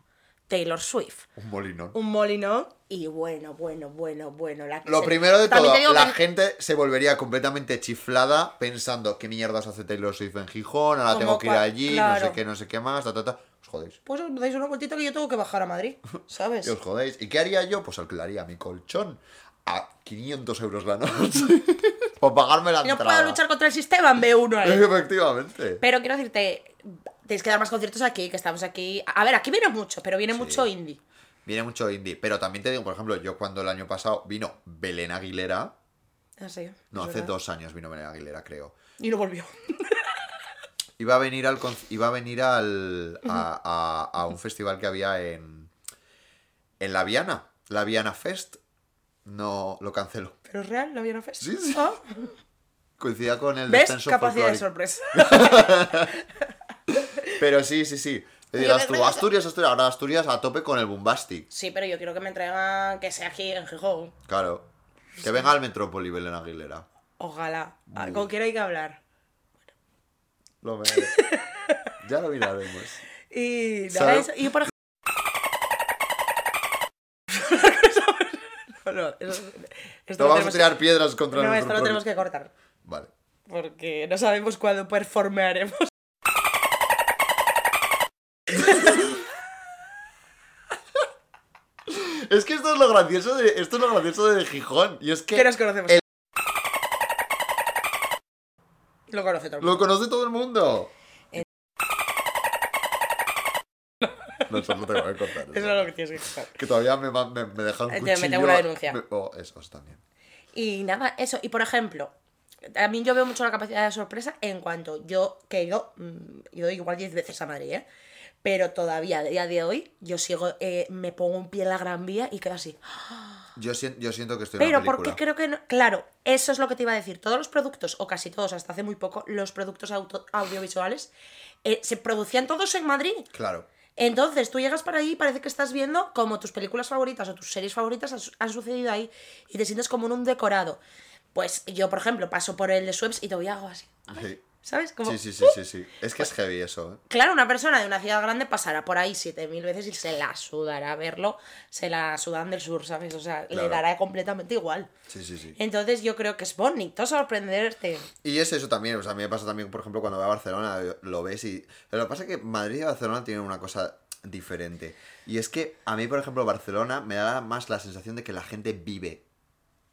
B: Taylor Swift.
A: Un molinón.
B: Un molinón y bueno, bueno, bueno, bueno. La que
A: Lo
B: se-
A: primero de
B: También
A: todo, la
B: que-
A: gente se volvería completamente chiflada pensando qué mierdas hace Taylor Swift en Gijón, ahora
B: Como
A: tengo que ir allí, no sé qué, no sé qué más, ta, ta, ta. Os jodéis.
B: Pues os dais una vueltita que yo tengo que bajar a Madrid, ¿sabes?
A: Y os jodéis. ¿Y qué haría yo? Pues alquilaría mi colchón a 500 euros la noche. Por pagarme la
B: Y no
A: entrada.
B: puedo luchar contra el sistema en B1 ahí.
A: Efectivamente.
B: Pero quiero decirte, tenéis que dar más conciertos aquí, que estamos aquí. A ver, aquí viene mucho, pero viene mucho indie.
A: Viene mucho indie. Pero también te digo, por ejemplo, yo cuando el año pasado vino Belén Aguilera.
B: Ah, sí,
A: No,
B: es
A: hace
B: verdad.
A: dos años vino Belén Aguilera, creo.
B: Y no volvió.
A: Iba a venir al iba a venir al a, a- a un festival que había en en la Viana, la Viana Fest. No lo canceló.
B: ¿Pero es real? ¿La Viena Fest?
A: Sí, sí. Coincidía con el
B: ¿Ves?
A: descenso
B: Capacidad de sorpresa.
A: Pero sí, sí, sí. Te
B: Yo
A: dirás
B: me
A: tú,
B: creo-
A: Asturias, Asturias, ahora Asturias a tope con el Bombastic.
B: sí, pero yo quiero que me entregan que sea aquí en Gijón.
A: Claro. Que venga al Metrópoli Belén Aguilera.
B: Ojalá. ¿Con quién hay que hablar?
A: Lo merece. ya lo miraremos.
B: Y nada, y por no, no, eso- esto
A: No
B: lo
A: vamos a tirar piedras contra
B: No, esto lo tenemos que cortar.
A: Vale.
B: Porque no sabemos cuándo performearemos.
A: Es que esto es lo gracioso de esto es lo gracioso de Gijón y es que
B: Que nos conocemos.
A: el-
B: Lo conoce todo el mundo.
A: Lo conoce todo el mundo. No, eso lo tengo que contar.
B: Eso es lo que tienes que contar.
A: Que todavía me, me, me dejan un cuchillo.
B: te meto una denuncia.
A: Me- oh, eso eso también.
B: Y nada, eso. Y por ejemplo, también yo veo mucho la capacidad de sorpresa en cuanto yo, que ido, mm, he ido igual 10 veces a Madrid, ¿eh? Pero todavía, a día de hoy, yo sigo, eh, me pongo un pie en la Gran Vía y quedo así.
A: Yo, sien- yo siento que estoy en
B: Pero
A: una
B: porque creo que no. Claro, eso es lo que te iba a decir. Todos los productos, o casi todos, hasta hace muy poco, los productos auto- audiovisuales, eh, se producían todos en Madrid.
A: Claro.
B: Entonces tú llegas para ahí y parece que estás viendo como tus películas favoritas o tus series favoritas han, su- han sucedido ahí y te sientes como en un decorado. Pues yo, por ejemplo, paso por el de Sweps y todavía hago así.
A: Sí.
B: ¿Sabes? Como,
A: Sí, sí, sí, sí, sí. Es que es heavy eso, ¿eh?
B: Claro, una persona de una ciudad grande pasará por ahí 7000 veces y se la sudará verlo, se la sudan del sur, ¿sabes? O sea, le dará completamente igual.
A: Sí, sí, sí.
B: Entonces yo creo que es bonito sorprenderte.
A: Y es eso también, o sea, a mí me pasa también, por ejemplo, cuando voy a Barcelona, lo ves y... Pero lo que pasa es que Madrid y Barcelona tienen una cosa diferente. Y es que a mí, por ejemplo, Barcelona me da más la sensación de que la gente vive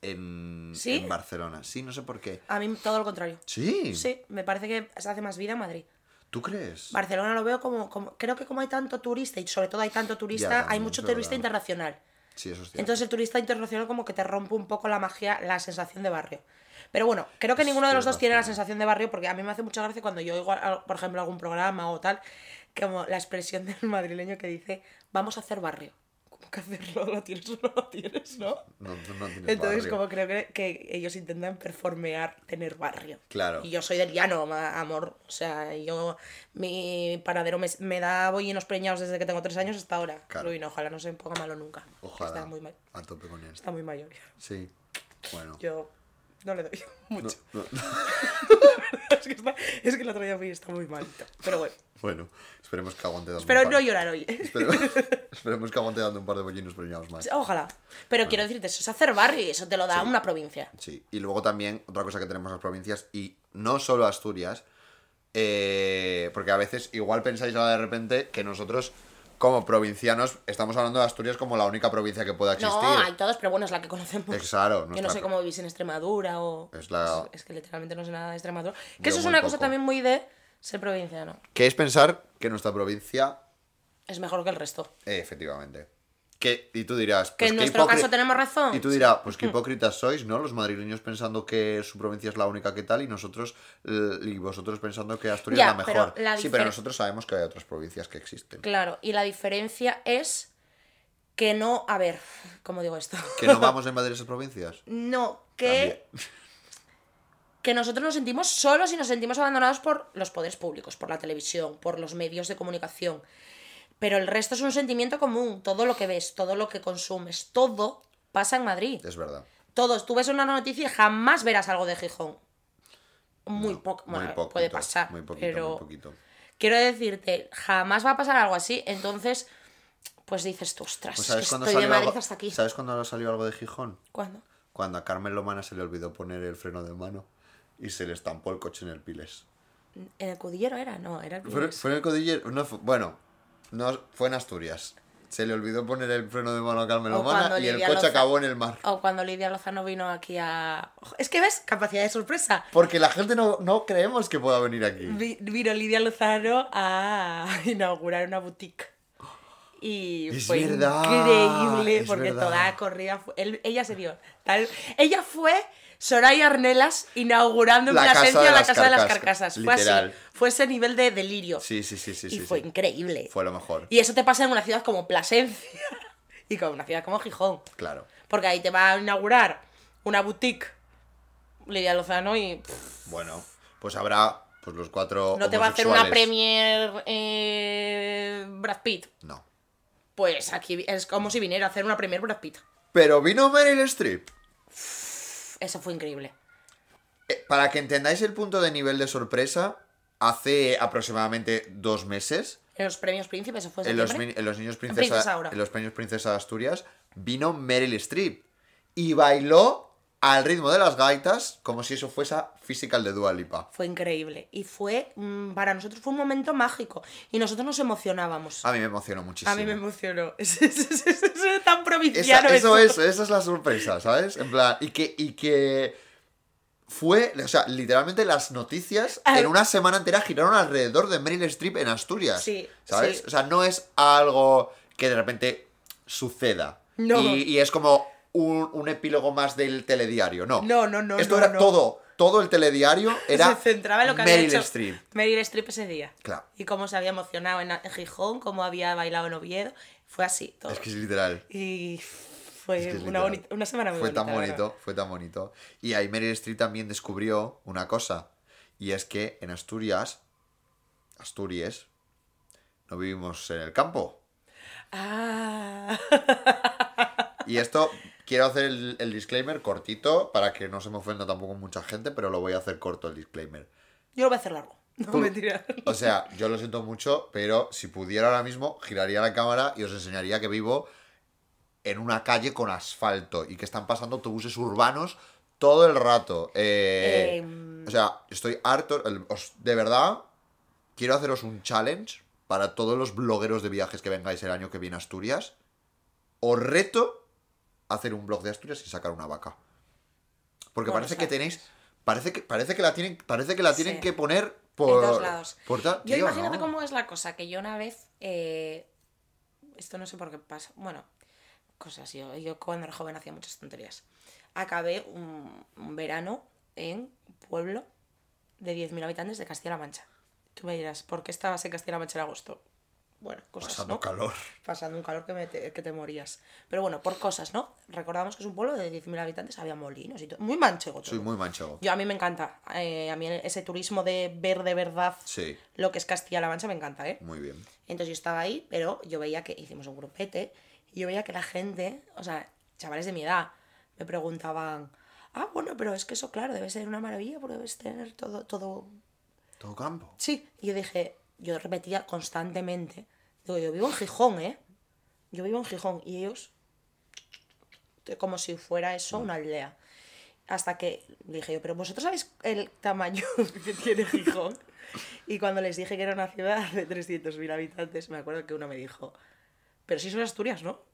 A: en,
B: ¿Sí?
A: en Barcelona. Sí, no sé por qué.
B: A mí todo lo contrario.
A: Sí.
B: Sí, me parece que se hace más vida en Madrid.
A: ¿Tú crees?
B: Barcelona lo veo como, como creo que como hay tanto turista y sobre todo hay tanto turista,
A: Ya,
B: hay mucho turista
A: verdad.
B: internacional.
A: Sí, eso es.
B: Entonces el turista internacional como que te rompe un poco la magia, la sensación de barrio. Pero bueno, creo que ninguno de los dos tiene la sensación de barrio porque a mí me hace mucha gracia cuando yo oigo, por ejemplo, algún programa o tal, como la expresión del madrileño que dice, vamos a hacer barrio. ¿Cómo que hacerlo? ¿Lo tienes o no lo tienes, no?
A: No, tú no tienes
B: Entonces,
A: barrio.
B: como creo que, que ellos intentan performear tener barrio.
A: Claro.
B: Y yo soy del llano, amor. O sea, yo, mi paradero me, me da bollinos preñados desde que tengo tres años hasta ahora.
A: Claro.
B: Uy, no, ojalá no se ponga malo nunca.
A: Ojalá.
B: Está muy, ma-
A: A tope con él.
B: está muy mayor.
A: Sí. Bueno.
B: Yo no le doy mucho.
A: No, no.
B: es, que está- es que el otro día está muy malito. Pero bueno,
A: Bueno, esperemos que aguante dando par.
B: no llorar hoy.
A: Esperemos, esperemos que aguante dando un par de bollinos preñados más.
B: Ojalá. Pero quiero decirte, eso es hacer barrio y eso te lo da
A: Sí.
B: una provincia.
A: Sí, y luego también otra cosa que tenemos en las provincias, y no solo Asturias, eh, porque a veces igual pensáis ahora de repente que nosotros como provincianos, estamos hablando de Asturias como la única provincia que pueda existir.
B: No, hay todos, pero bueno, es la que conocemos.
A: Es claro,
B: Yo no
A: nuestra-
B: sé cómo vivís en Extremadura o...
A: Es la-
B: Es que literalmente no sé nada de Extremadura. Que
A: Yo
B: eso es una cosa también muy de ser provinciano.
A: Que es pensar que nuestra provincia,
B: Es mejor que el resto.
A: eh, efectivamente. Que, y tú dirás,
B: Que
A: pues
B: en
A: qué
B: nuestro caso tenemos razón.
A: Y tú dirás, pues qué hipócritas sois, ¿no? Los madrileños pensando que su provincia es la única que tal y nosotros y vosotros pensando que Asturias
B: Ya,
A: es la mejor.
B: pero la
A: sí, pero nosotros sabemos que hay otras provincias que existen.
B: Claro, y la diferencia es que no... A ver, ¿cómo digo esto?
A: Que no vamos a invadir esas provincias.
B: No, que... que nosotros nos sentimos solos y nos sentimos abandonados por los poderes públicos, por la televisión, por los medios de comunicación. Pero el resto es un sentimiento común. Todo lo que ves, todo lo que consumes, todo pasa en Madrid.
A: Es verdad.
B: Todos. Tú ves una noticia y jamás verás algo de Gijón. Muy poco.
A: Muy poquito,
B: puede pasar.
A: Muy poquito,
B: pero
A: muy poquito.
B: quiero decirte, jamás va a pasar algo así. Entonces, pues dices tú, ostras,
A: Pues
B: es
A: ¿sabes
B: que estoy de Madrid
A: algo?
B: hasta aquí.
A: ¿Sabes cuándo salió algo de Gijón?
B: ¿Cuándo?
A: Cuando a Carmen Lomana se le olvidó poner el freno de mano y se le estampó el coche en el piles.
B: ¿En el cudillero era? No, era el
A: ¿Fue,
B: Piles.
A: fue en el codillero? No, fue- bueno, no, fue en Asturias. Se le olvidó poner el freno de mano a Carmen
B: O
A: Lomana
B: cuando
A: y el coche
B: Loza-
A: acabó en el mar.
B: O cuando Lidia Lozano vino aquí a... Es que ves, capacidad de sorpresa.
A: Porque la gente no, no creemos que pueda venir aquí.
B: Vi- Vino Lidia Lozano a inaugurar una boutique. Y
A: Es
B: fue
A: verdad,
B: increíble porque
A: verdad.
B: toda la corrida fue- él- ella se dio tal ella fue Soraya Arnelas inaugurando en
A: La
B: Plasencia la casa de las
A: carcasas.
B: Fue
A: literal.
B: así. Fue ese nivel de delirio.
A: Sí, sí, sí, sí.
B: y
A: sí,
B: fue
A: sí.
B: increíble.
A: Fue lo mejor.
B: Y eso te pasa en una ciudad como Plasencia y como una ciudad como Gijón.
A: Claro.
B: Porque ahí te va a inaugurar una boutique Lidia Lozano y pff,
A: Bueno, pues habrá pues los cuatro
B: no te va a hacer una premier eh, Brad Pitt.
A: No.
B: Pues aquí es como si viniera a hacer una premier Brad Pitt.
A: Pero vino Meryl Streep.
B: Eso fue increíble.
A: Eh, Para que entendáis el punto de nivel de sorpresa, hace aproximadamente dos meses,
B: En los premios Príncipes, eso fue en
A: los, en niños
B: Princesa
A: en los premios Princesa de Asturias, vino Meryl Streep y bailó al ritmo de las gaitas como si eso fuese Physical de Dua Lipa.
B: Fue increíble. Y fue, mm, para nosotros fue un momento mágico. Y nosotros nos emocionábamos.
A: A mí me emocionó muchísimo.
B: A mí me emocionó. Es, es- es- tan
A: Esa-
B: provinciano
A: eso
B: esto.
A: es, esa es la sorpresa, ¿sabes? En plan, y que, y que fue, o sea, literalmente las noticias
B: Ah.
A: en una semana entera giraron alrededor de Meryl Streep en Asturias.
B: Sí,
A: ¿Sabes?
B: sí.
A: O sea, no es algo que de repente suceda.
B: No.
A: Y, y es como un, un epílogo más del telediario, no.
B: No, no, no,
A: Esto
B: no,
A: era
B: no.
A: todo, todo el telediario era
B: Se centraba en lo que había
A: Meryl
B: hecho
A: Streep.
B: Meryl Streep ese día.
A: Claro.
B: Y cómo se había emocionado en, Gijón, cómo había bailado en Oviedo. Fue así todo.
A: Es que es literal.
B: Y fue
A: Es que es
B: una,
A: literal.
B: bonita, una semana muy
A: fue
B: bonita.
A: tan
B: la verdad.
A: bonito, fue tan bonito. Y ahí Meryl Streep también descubrió una cosa. Y es que en Asturias, Asturias, no vivimos en el campo.
B: Ah.
A: Y esto, quiero hacer el, el disclaimer cortito para que no se me ofenda tampoco mucha gente, pero lo voy a hacer corto el disclaimer.
B: Yo lo voy a hacer largo. No, mentira.
A: O sea, yo lo siento mucho, pero si pudiera ahora mismo, giraría la cámara y os enseñaría que vivo en una calle con asfalto y que están pasando autobuses urbanos todo el rato. Eh,
B: Em.
A: O sea, estoy harto. os- de verdad, quiero haceros un challenge para todos los blogueros de viajes que vengáis el año que viene a Asturias. Os reto hacer un blog de Asturias y sacar una vaca. Porque parece que tenéis. Parece que, parece que la tienen, parece que la tienen
B: Sí.
A: que poner por.
B: en dos lados.
A: por tal-
B: Yo
A: tío,
B: imagínate
A: ¿no?
B: cómo es la cosa, que yo una vez, eh, esto no sé por qué pasa, bueno, cosas, yo, yo cuando era joven hacía muchas tonterías. Acabé un, un verano en un pueblo de 10.000 habitantes de Castilla-La Mancha. Tú me dirás, ¿por qué estabas en Castilla-La Mancha en agosto? Bueno, cosas,
A: Pasando
B: ¿no?
A: calor.
B: pasando un calor que, me te, que te morías. Pero bueno, por cosas, ¿no? Recordamos que es un pueblo de 10.000 habitantes, había molinos y todo. Muy manchego todo.
A: Soy muy manchego.
B: Yo a mí me encanta. eh, a mí ese turismo de ver de verdad
A: Sí,
B: lo que es Castilla-La Mancha me encanta, ¿eh?
A: muy bien.
B: Entonces yo estaba ahí, pero yo veía que hicimos un grupete y yo veía que la gente, o sea, chavales de mi edad, me preguntaban, ah, bueno, pero es que eso, claro, debe ser una maravilla porque debes tener todo, todo...
A: Todo campo.
B: Sí, y yo dije, yo repetía constantemente, digo, yo vivo en Gijón, ¿eh? Yo vivo en Gijón y ellos, como si fuera eso una aldea. Hasta que dije yo, pero vosotros sabéis el tamaño que tiene Gijón. Y cuando les dije que era una ciudad de 300.000 habitantes, me acuerdo que uno me dijo, pero sí son Asturias, ¿no?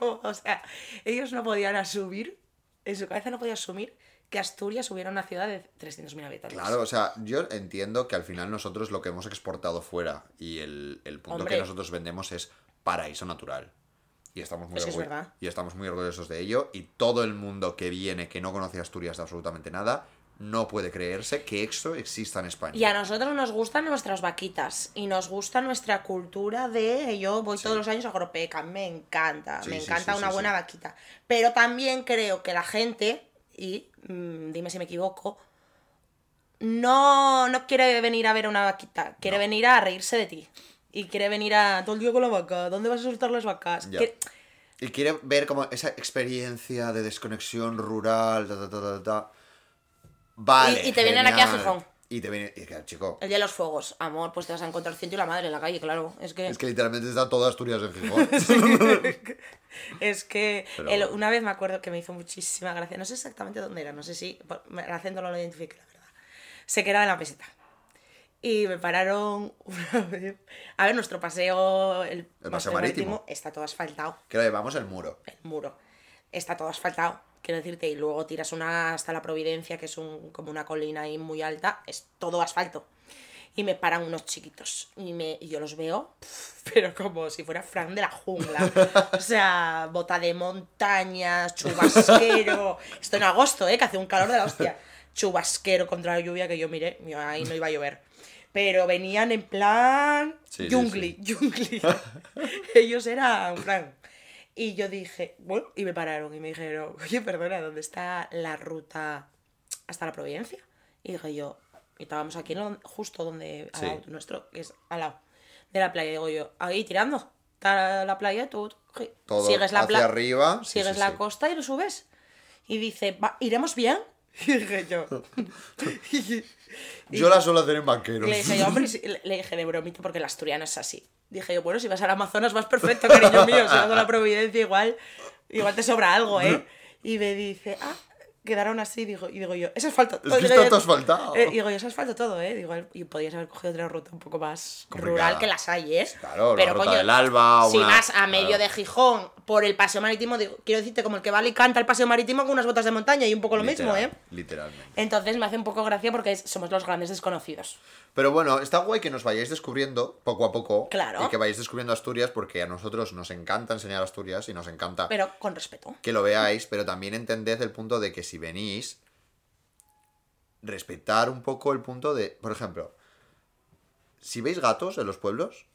B: O sea, ellos no podían asumir, en su cabeza no podía asumir que Asturias hubiera una ciudad de 300.000 habitantes.
A: Claro, o sea, yo entiendo que al final nosotros lo que hemos exportado fuera y el, el punto
B: Hombre.
A: que nosotros vendemos es paraíso natural. Y estamos, muy
B: Es
A: y estamos muy orgullosos de ello. Y todo el mundo que viene, que no conoce Asturias de absolutamente nada, no puede creerse que esto exista en España.
B: Y a nosotros nos gustan nuestras vaquitas y nos gusta nuestra cultura de yo voy todos los años a Gropeca, me encanta,
A: Sí,
B: me
A: sí,
B: encanta una buena vaquita. Pero también creo que la gente, y mm, dime si me equivoco, no, no quiere venir a ver una vaquita, quiere
A: No.
B: venir a reírse de ti. Y quiere venir a todo el día con la vaca, ¿dónde vas a soltar las vacas?
A: Y quiere ver como esa experiencia de desconexión rural, ta, ta, ta, ta, ta. Vale.
B: Y- y te vienen aquí a. Gijón.
A: Y te viene. Y que, chico,
B: El día de los fuegos, amor, pues te vas a encontrar ciento y la madre en la calle, claro. Es que...
A: es que literalmente está toda Asturias en Gijón.
B: Es que
A: Pero
B: el- una vez me acuerdo que me hizo muchísima gracia, no sé exactamente dónde era, no sé si el acento no lo identifiqué, la verdad. Sé que era de la peseta. Y me pararon una vez. A ver, nuestro paseo, el,
A: paseo marítimo.
B: está todo asfaltado,
A: que lo llevamos el muro.
B: el muro. Está todo asfaltado, quiero decirte, y luego tiras una hasta la Providencia, que es un, como una colina ahí muy alta, es todo asfalto. Y me paran unos chiquitos. Y, me, y yo los veo, pero como si fuera Fran de la jungla. O sea, bota de montañas, chubasquero. Esto en agosto, ¿eh? Que hace un calor de la hostia. Chubasquero contra la lluvia que yo miré. yo, ahí no iba a llover. Pero venían en plan.
A: Sí,
B: jungli. Ellos eran plan. Y yo dije, bueno, y me pararon y me dijeron, oye, perdona, ¿dónde está la ruta hasta la Providencia? Y dije yo, y estábamos aquí justo donde, al
A: Sí.
B: lado nuestro, que es al lado de la playa. Digo yo, ahí tirando, está la playa, tú tú-
A: Todo
B: sigues la
A: hacia
B: pla-
A: arriba.
B: sigues
A: sí,
B: la
A: sí.
B: costa y lo subes. Y dice, "Va, ¿iremos bien? Y dije yo. y-
A: Yo la suelo hacer en banqueros.
B: le dije yo, hombre, le dije de bromito porque el asturiano es así. Dije yo, bueno, si vas al Amazonas vas perfecto, cariño mío. Si vas a la Providencia igual, igual te sobra algo, ¿eh? Y me dice, ah, quedaron así, digo, y digo yo, es asfalto.
A: Es que está todo asfaltado.
B: Eh, digo yo, es asfalto todo, ¿eh? Digo, y podías haber cogido otra ruta un poco más
A: Complicada.
B: rural que las hay, ¿eh?
A: Claro, la ruta del Alba,
B: Si
A: una-
B: vas a medio
A: claro.
B: de Gijón por el paseo marítimo, digo, quiero decirte, como el que vale y canta el paseo marítimo con unas botas de montaña y un poco lo mismo,
A: Literal,
B: ¿eh?
A: Literalmente.
B: Entonces me hace un poco gracia porque somos los grandes desconocidos.
A: Pero bueno, está guay que nos vayáis descubriendo poco a poco.
B: Claro.
A: Y que vayáis descubriendo Asturias porque a nosotros nos encanta enseñar Asturias y nos encanta
B: Pero con respeto.
A: que lo veáis, pero también entended el punto de que si venís, respetar un poco el punto de, por ejemplo, si veis gatos en los pueblos,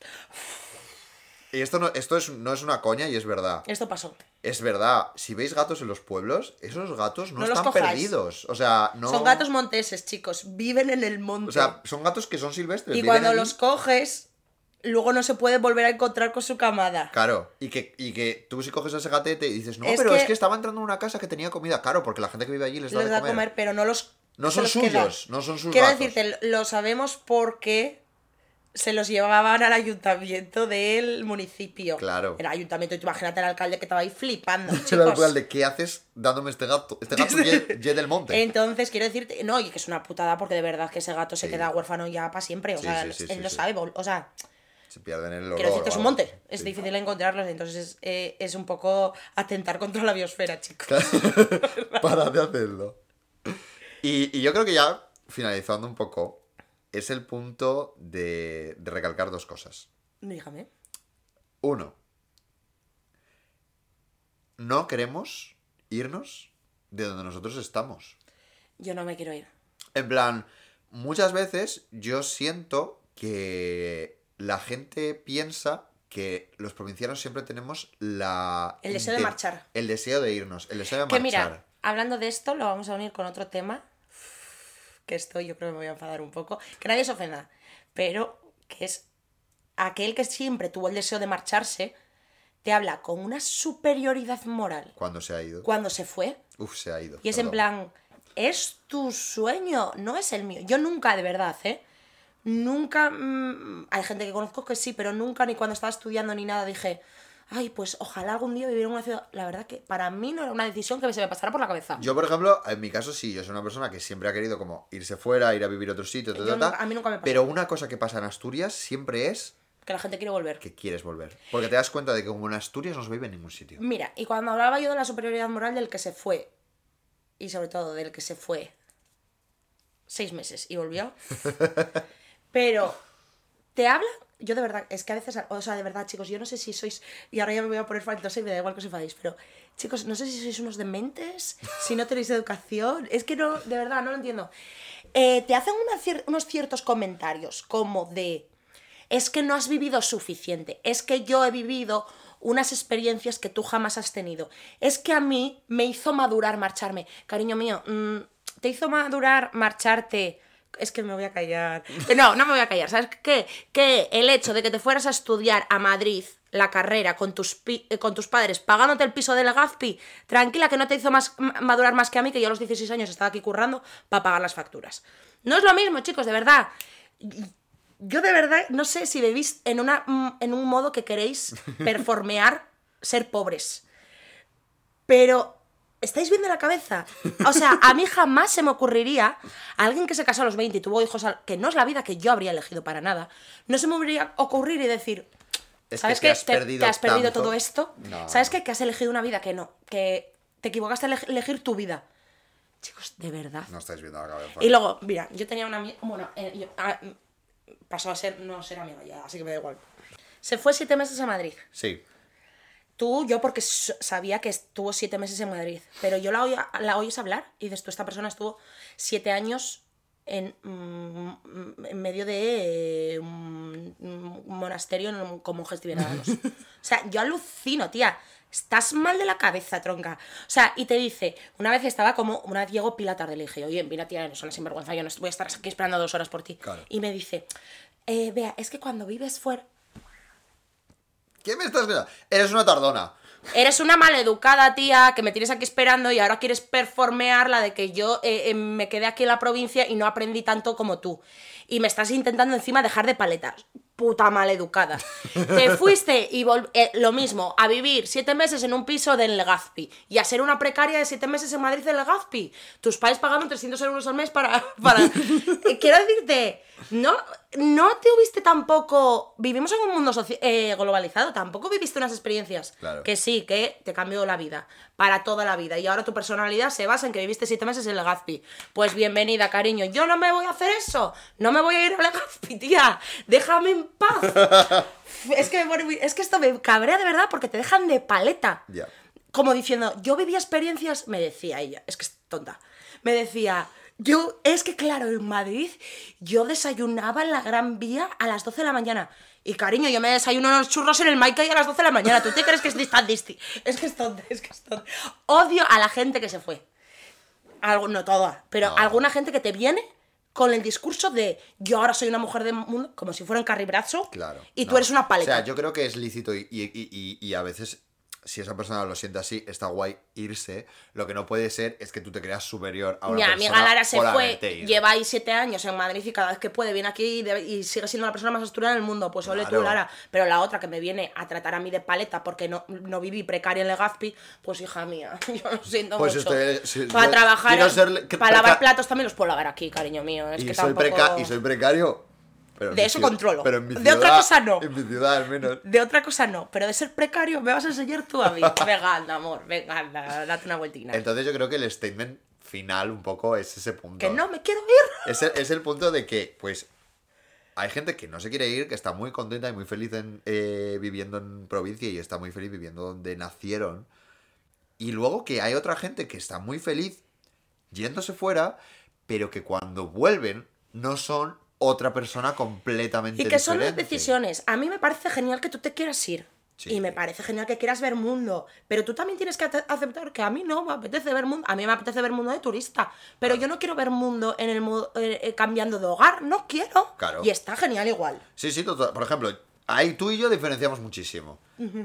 A: y esto no, esto es, no es una coña y es verdad.
B: Esto pasó.
A: Es verdad, si veis gatos en los pueblos, esos gatos no, están perdidos. O sea, no.
B: Son gatos monteses, chicos. Viven en el monte.
A: O sea, son gatos que son silvestres.
B: y cuando
A: allí.
B: los coges, luego no se puede volver a encontrar con su camada.
A: Claro, y que, y que tú si coges a ese gatete y dices, no,
B: Es
A: pero
B: que-
A: es que estaba entrando en una casa que tenía comida. Claro, porque la gente que vive allí les da
B: Les
A: de
B: da a
A: comer.
B: comer, pero no los.
A: No son
B: los queda.
A: suyos, no son sus
B: Quiero
A: gatos.
B: decirte, lo sabemos porque se los llevaban al ayuntamiento del municipio.
A: Claro.
B: El ayuntamiento, y tú imagínate al alcalde que estaba ahí flipando,
A: el
B: chicos.
A: plan de, ¿qué haces dándome este gato? Este gato ye del monte.
B: Entonces, quiero decirte, no, y que es una putada porque de verdad que ese gato se
A: Sí.
B: queda huérfano ya para siempre. O
A: Sí,
B: sea,
A: sí,
B: él lo sabe, o sea,
A: Se pierden el olor.
B: quiero decirte, es un monte. Es difícil encontrarlos, entonces eh, es un poco atentar contra la biosfera, chicos.
A: Para de hacerlo. Y, y yo creo que ya, finalizando un poco, es el punto de, de recalcar dos cosas.
B: Dígame.
A: Uno, no queremos irnos de donde nosotros estamos.
B: Yo no me quiero ir.
A: En plan, muchas veces yo siento que la gente piensa que los provincianos siempre tenemos la...
B: El deseo de marchar.
A: El deseo de irnos, el deseo de
B: Que
A: marchar.
B: mira, hablando de esto, lo vamos a unir con otro tema. Que esto yo creo que me voy a enfadar un poco. Que nadie se ofenda. Pero que es aquel que siempre tuvo el deseo de marcharse, te habla con una superioridad moral
A: Cuando se ha ido.
B: cuando se fue.
A: Uf, se ha ido.
B: Y es en plan, es tu sueño, no es el mío. Yo nunca, de verdad, ¿eh? Nunca, mm, hay gente que conozco que sí, pero nunca ni cuando estaba estudiando ni nada dije, ay, pues ojalá algún día vivir en una ciudad. La verdad que para mí no era una decisión que se me pasara por la cabeza.
A: Yo, por ejemplo, en mi caso sí, yo soy una persona que siempre ha querido como irse fuera, ir a vivir a otro sitio, ta, ta,
B: Yo
A: ta,
B: nunca- a mí nunca me pasó.
A: Pero una cosa que pasa en Asturias siempre es
B: Que la gente quiere volver.
A: que quieres volver. Porque te das cuenta de que como en Asturias no se vive en ningún sitio.
B: Mira, y cuando hablaba yo de la superioridad moral del que se fue, y sobre todo del que se fue seis meses y volvió, pero te habla, yo de verdad, es que a veces, o sea, de verdad, chicos, yo no sé si sois, y ahora ya me voy a poner faltosa y me da igual que os enfadéis, pero chicos, no sé si sois unos dementes, si no tenéis educación, es que no, de verdad, no lo entiendo. Eh, te hacen unos ciertos comentarios como de es que no has vivido suficiente, es que yo he vivido unas experiencias que tú jamás has tenido, es que a mí me hizo madurar marcharme. Cariño mío, mm, te hizo madurar marcharte. Es que me voy a callar. No, no me voy a callar. ¿Sabes qué? Que el hecho de que te fueras a estudiar a Madrid la carrera con tus, pi- eh, con tus padres, pagándote el piso del Gazpi, tranquila que no te hizo más, madurar más que a mí, que yo a los 16 años estaba aquí currando para pagar las facturas. No es lo mismo, chicos, de verdad. Yo de verdad no sé si vivís en, una, mm, en un modo que queréis performear ser pobres. Pero, ¿estáis bien de la cabeza? O sea, a mí jamás se me ocurriría, a alguien que se casó a los 20 y tuvo hijos, al- que no es la vida que yo habría elegido para nada, no se me ocurrir y decir,
A: Es
B: ¿sabes
A: que
B: qué?
A: te has
B: Te,
A: perdido
B: te has perdido todo esto.
A: No.
B: ¿Sabes qué? Que has elegido una vida que no, que te equivocaste al ele- elegir tu vida. Chicos, de verdad.
A: No estáis viendo la cabeza.
B: Y luego, mira, yo tenía una amiga. Bueno, eh, yo- ah, pasó a ser no ser amiga ya, así que me da igual. Se fue siete meses a Madrid.
A: Sí.
B: Tú, yo porque sabía que estuvo siete meses en Madrid, pero yo la, oía- la oyes hablar y dices, tú, esta persona estuvo siete años en, mm, en medio de un, un monasterio en- con monjes tibetanos. o sea, yo alucino, tía. Estás mal de la cabeza, tronca. O sea, y te dice, una vez estaba como, una llegó pila tarde, le dije, oye, mira, tía, no son sinvergüenza, yo no voy a estar aquí esperando dos horas por ti.
A: Claro.
B: Y me dice, eh, vea, es que cuando vives fuera,
A: ¿Qué me estás viendo? Eres una tardona.
B: Eres una maleducada, tía, que me tienes aquí esperando y ahora quieres performear la de que yo eh, eh, me quedé aquí en la provincia y no aprendí tanto como tú. Y me estás intentando encima dejar de paletas. Puta maleducada. Te fuiste y vol- eh, lo mismo, a vivir siete meses en un piso del Legazpi y a ser una precaria de siete meses en Madrid del Legazpi. Tus padres pagando 300 euros al mes para... para... Eh, Quiero decirte, no, no te hubiste tampoco... Vivimos en un mundo eh, globalizado, tampoco viviste unas experiencias
A: Claro.
B: que sí, que te cambió la vida, para toda la vida. Y ahora tu personalidad se basa en que viviste siete meses en Legazpi. Pues bienvenida, cariño. Yo no me voy a hacer eso. No me voy a ir a Legazpi, tía. Déjame en paz. es, que me pone muy- es que esto me cabrea de verdad porque te dejan de paleta. Como diciendo, yo vivía experiencias, me decía ella, es que es tonta. Me decía, yo, es que claro, en Madrid yo desayunaba en la Gran Vía a las 12 de la mañana. Y cariño, yo me desayuno unos churros en el Maikay a las 12 de la mañana. ¿Tú te crees que es tan disti? Es que es tonta, es que es tonta. Odio a la gente que se fue. Algo, no toda, pero
A: No.
B: alguna gente que te viene con el discurso de yo ahora soy una mujer del mundo, como si fuera un carribrazo,
A: Claro.
B: y tú
A: no.
B: eres una paleta.
A: O sea, yo creo que es lícito y, y- y- y- y a veces, si esa persona lo siente así, está guay irse. Lo que no puede ser es que tú te creas superior a una
B: Mi
A: persona.
B: amiga Lara se fue, lleva ahí siete años en Madrid y cada vez que puede viene aquí y, de- y sigue siendo la persona más asturiana del mundo. Pues ole tú,
A: Claro.
B: Lara. Pero la otra que me viene a tratar a mí de paleta porque no, no viví precaria en Legazpi, pues hija mía, yo lo siento
A: Pues
B: mucho.
A: si-
B: para
A: yo
B: trabajar,
A: ser que-
B: para lavar platos también los puedo lavar aquí, cariño mío. Es
A: y,
B: que
A: soy
B: tampoco...
A: y soy precario. Pero
B: De eso
A: ciudad-
B: controlo.
A: Pero en mi
B: De otra cosa no.
A: En mi ciudad, al menos.
B: De otra cosa no, pero de ser precario me vas a enseñar tú a mí. Venga, anda, amor, venga, anda, date una vueltina.
A: Entonces yo creo que el statement final un poco es ese punto.
B: Que no, me quiero ir.
A: Es el, es el punto de que, pues, hay gente que no se quiere ir, que está muy contenta y muy feliz en, eh, viviendo en provincia y está muy feliz viviendo donde nacieron. Y luego que hay otra gente que está muy feliz yéndose fuera, pero que cuando vuelven no son otra persona completamente
B: Y que son las
A: diferente.
B: decisiones. A mí me parece genial que tú te quieras ir.
A: Sí.
B: Y me parece genial que quieras ver mundo. Pero tú también tienes que aceptar que a mí no me apetece ver mundo. A mí me apetece ver mundo de turista. Pero yo no quiero ver mundo en el modo, eh, eh, cambiando de hogar. No quiero.
A: Claro.
B: Y está genial igual.
A: Sí, sí, total. por ejemplo, ahí tú y yo diferenciamos muchísimo.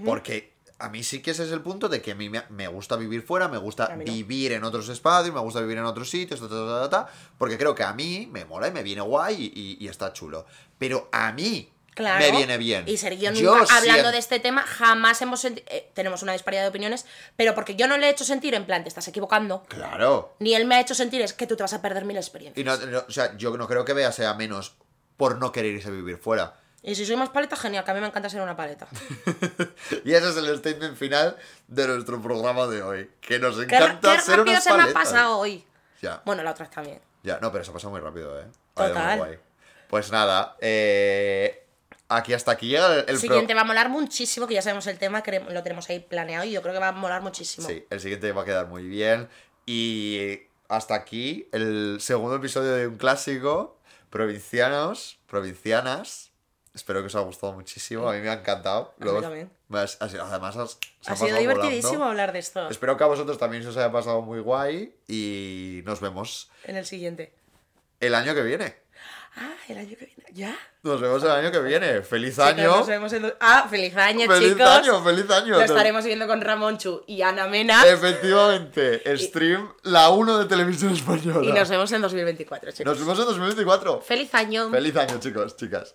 A: Porque a mí sí que ese es el punto de que a mí me, gusta vivir fuera, me gusta
B: no.
A: vivir en otros espacios, me gusta vivir en otros sitios, ta, ta, ta, porque creo que a mí me mola y me viene guay y, y- y está chulo. Pero a mí
B: Claro.
A: me viene bien.
B: Y Sergio
A: Yo
B: nunca, hablando
A: siento-
B: de este tema, jamás hemos sentido. tenemos una disparidad de opiniones, pero porque yo no le he hecho sentir en plan, te estás equivocando.
A: Claro.
B: Ni él me ha hecho sentir es que tú te vas a perder mil experiencias.
A: Y no, no- o sea, yo no creo que vea sea menos por no querer irse a vivir fuera.
B: Y si soy más paleta, genial, que a mí me encanta ser una paleta.
A: Y ese es el statement final de nuestro programa de hoy. Que nos
B: Qué,
A: encanta
B: qué
A: ser
B: rápido
A: unas
B: se me ha pasado hoy.
A: Ya,
B: Bueno, la otra también.
A: ya, no, pero se ha pasado muy rápido, ¿eh?
B: Total.
A: guay. Pues nada, eh, aquí hasta aquí llega el, el pro-
B: siguiente va a molar muchísimo, que ya sabemos el tema, que lo tenemos ahí planeado y yo creo que va a molar muchísimo.
A: Sí, el siguiente va a quedar muy bien. Y hasta aquí el segundo episodio de un clásico. Provincianos, provincianas. Espero que os haya gustado muchísimo. A mí me ha encantado.
B: A mí también.
A: ha sido- además, has- se
B: Ha
A: ha
B: sido
A: pasado
B: divertidísimo
A: volando.
B: hablar de esto
A: Espero que a vosotros también se os haya pasado muy guay. Y nos vemos
B: en el siguiente.
A: el año que viene.
B: Ah, el año que viene. ¿Ya?
A: Nos vemos el año que viene. ¡Feliz
B: Chicos,
A: año!
B: nos vemos en Ah, feliz año,
A: ¡Feliz
B: chicos.
A: año! ¡Feliz año!
B: Lo estaremos viendo con Ramón Chu y Ana Mena.
A: Efectivamente, stream la 1 de televisión española.
B: Y nos vemos en 2024, chicos.
A: Nos vemos en 2024.
B: Feliz año.
A: Feliz año, chicos, chicas.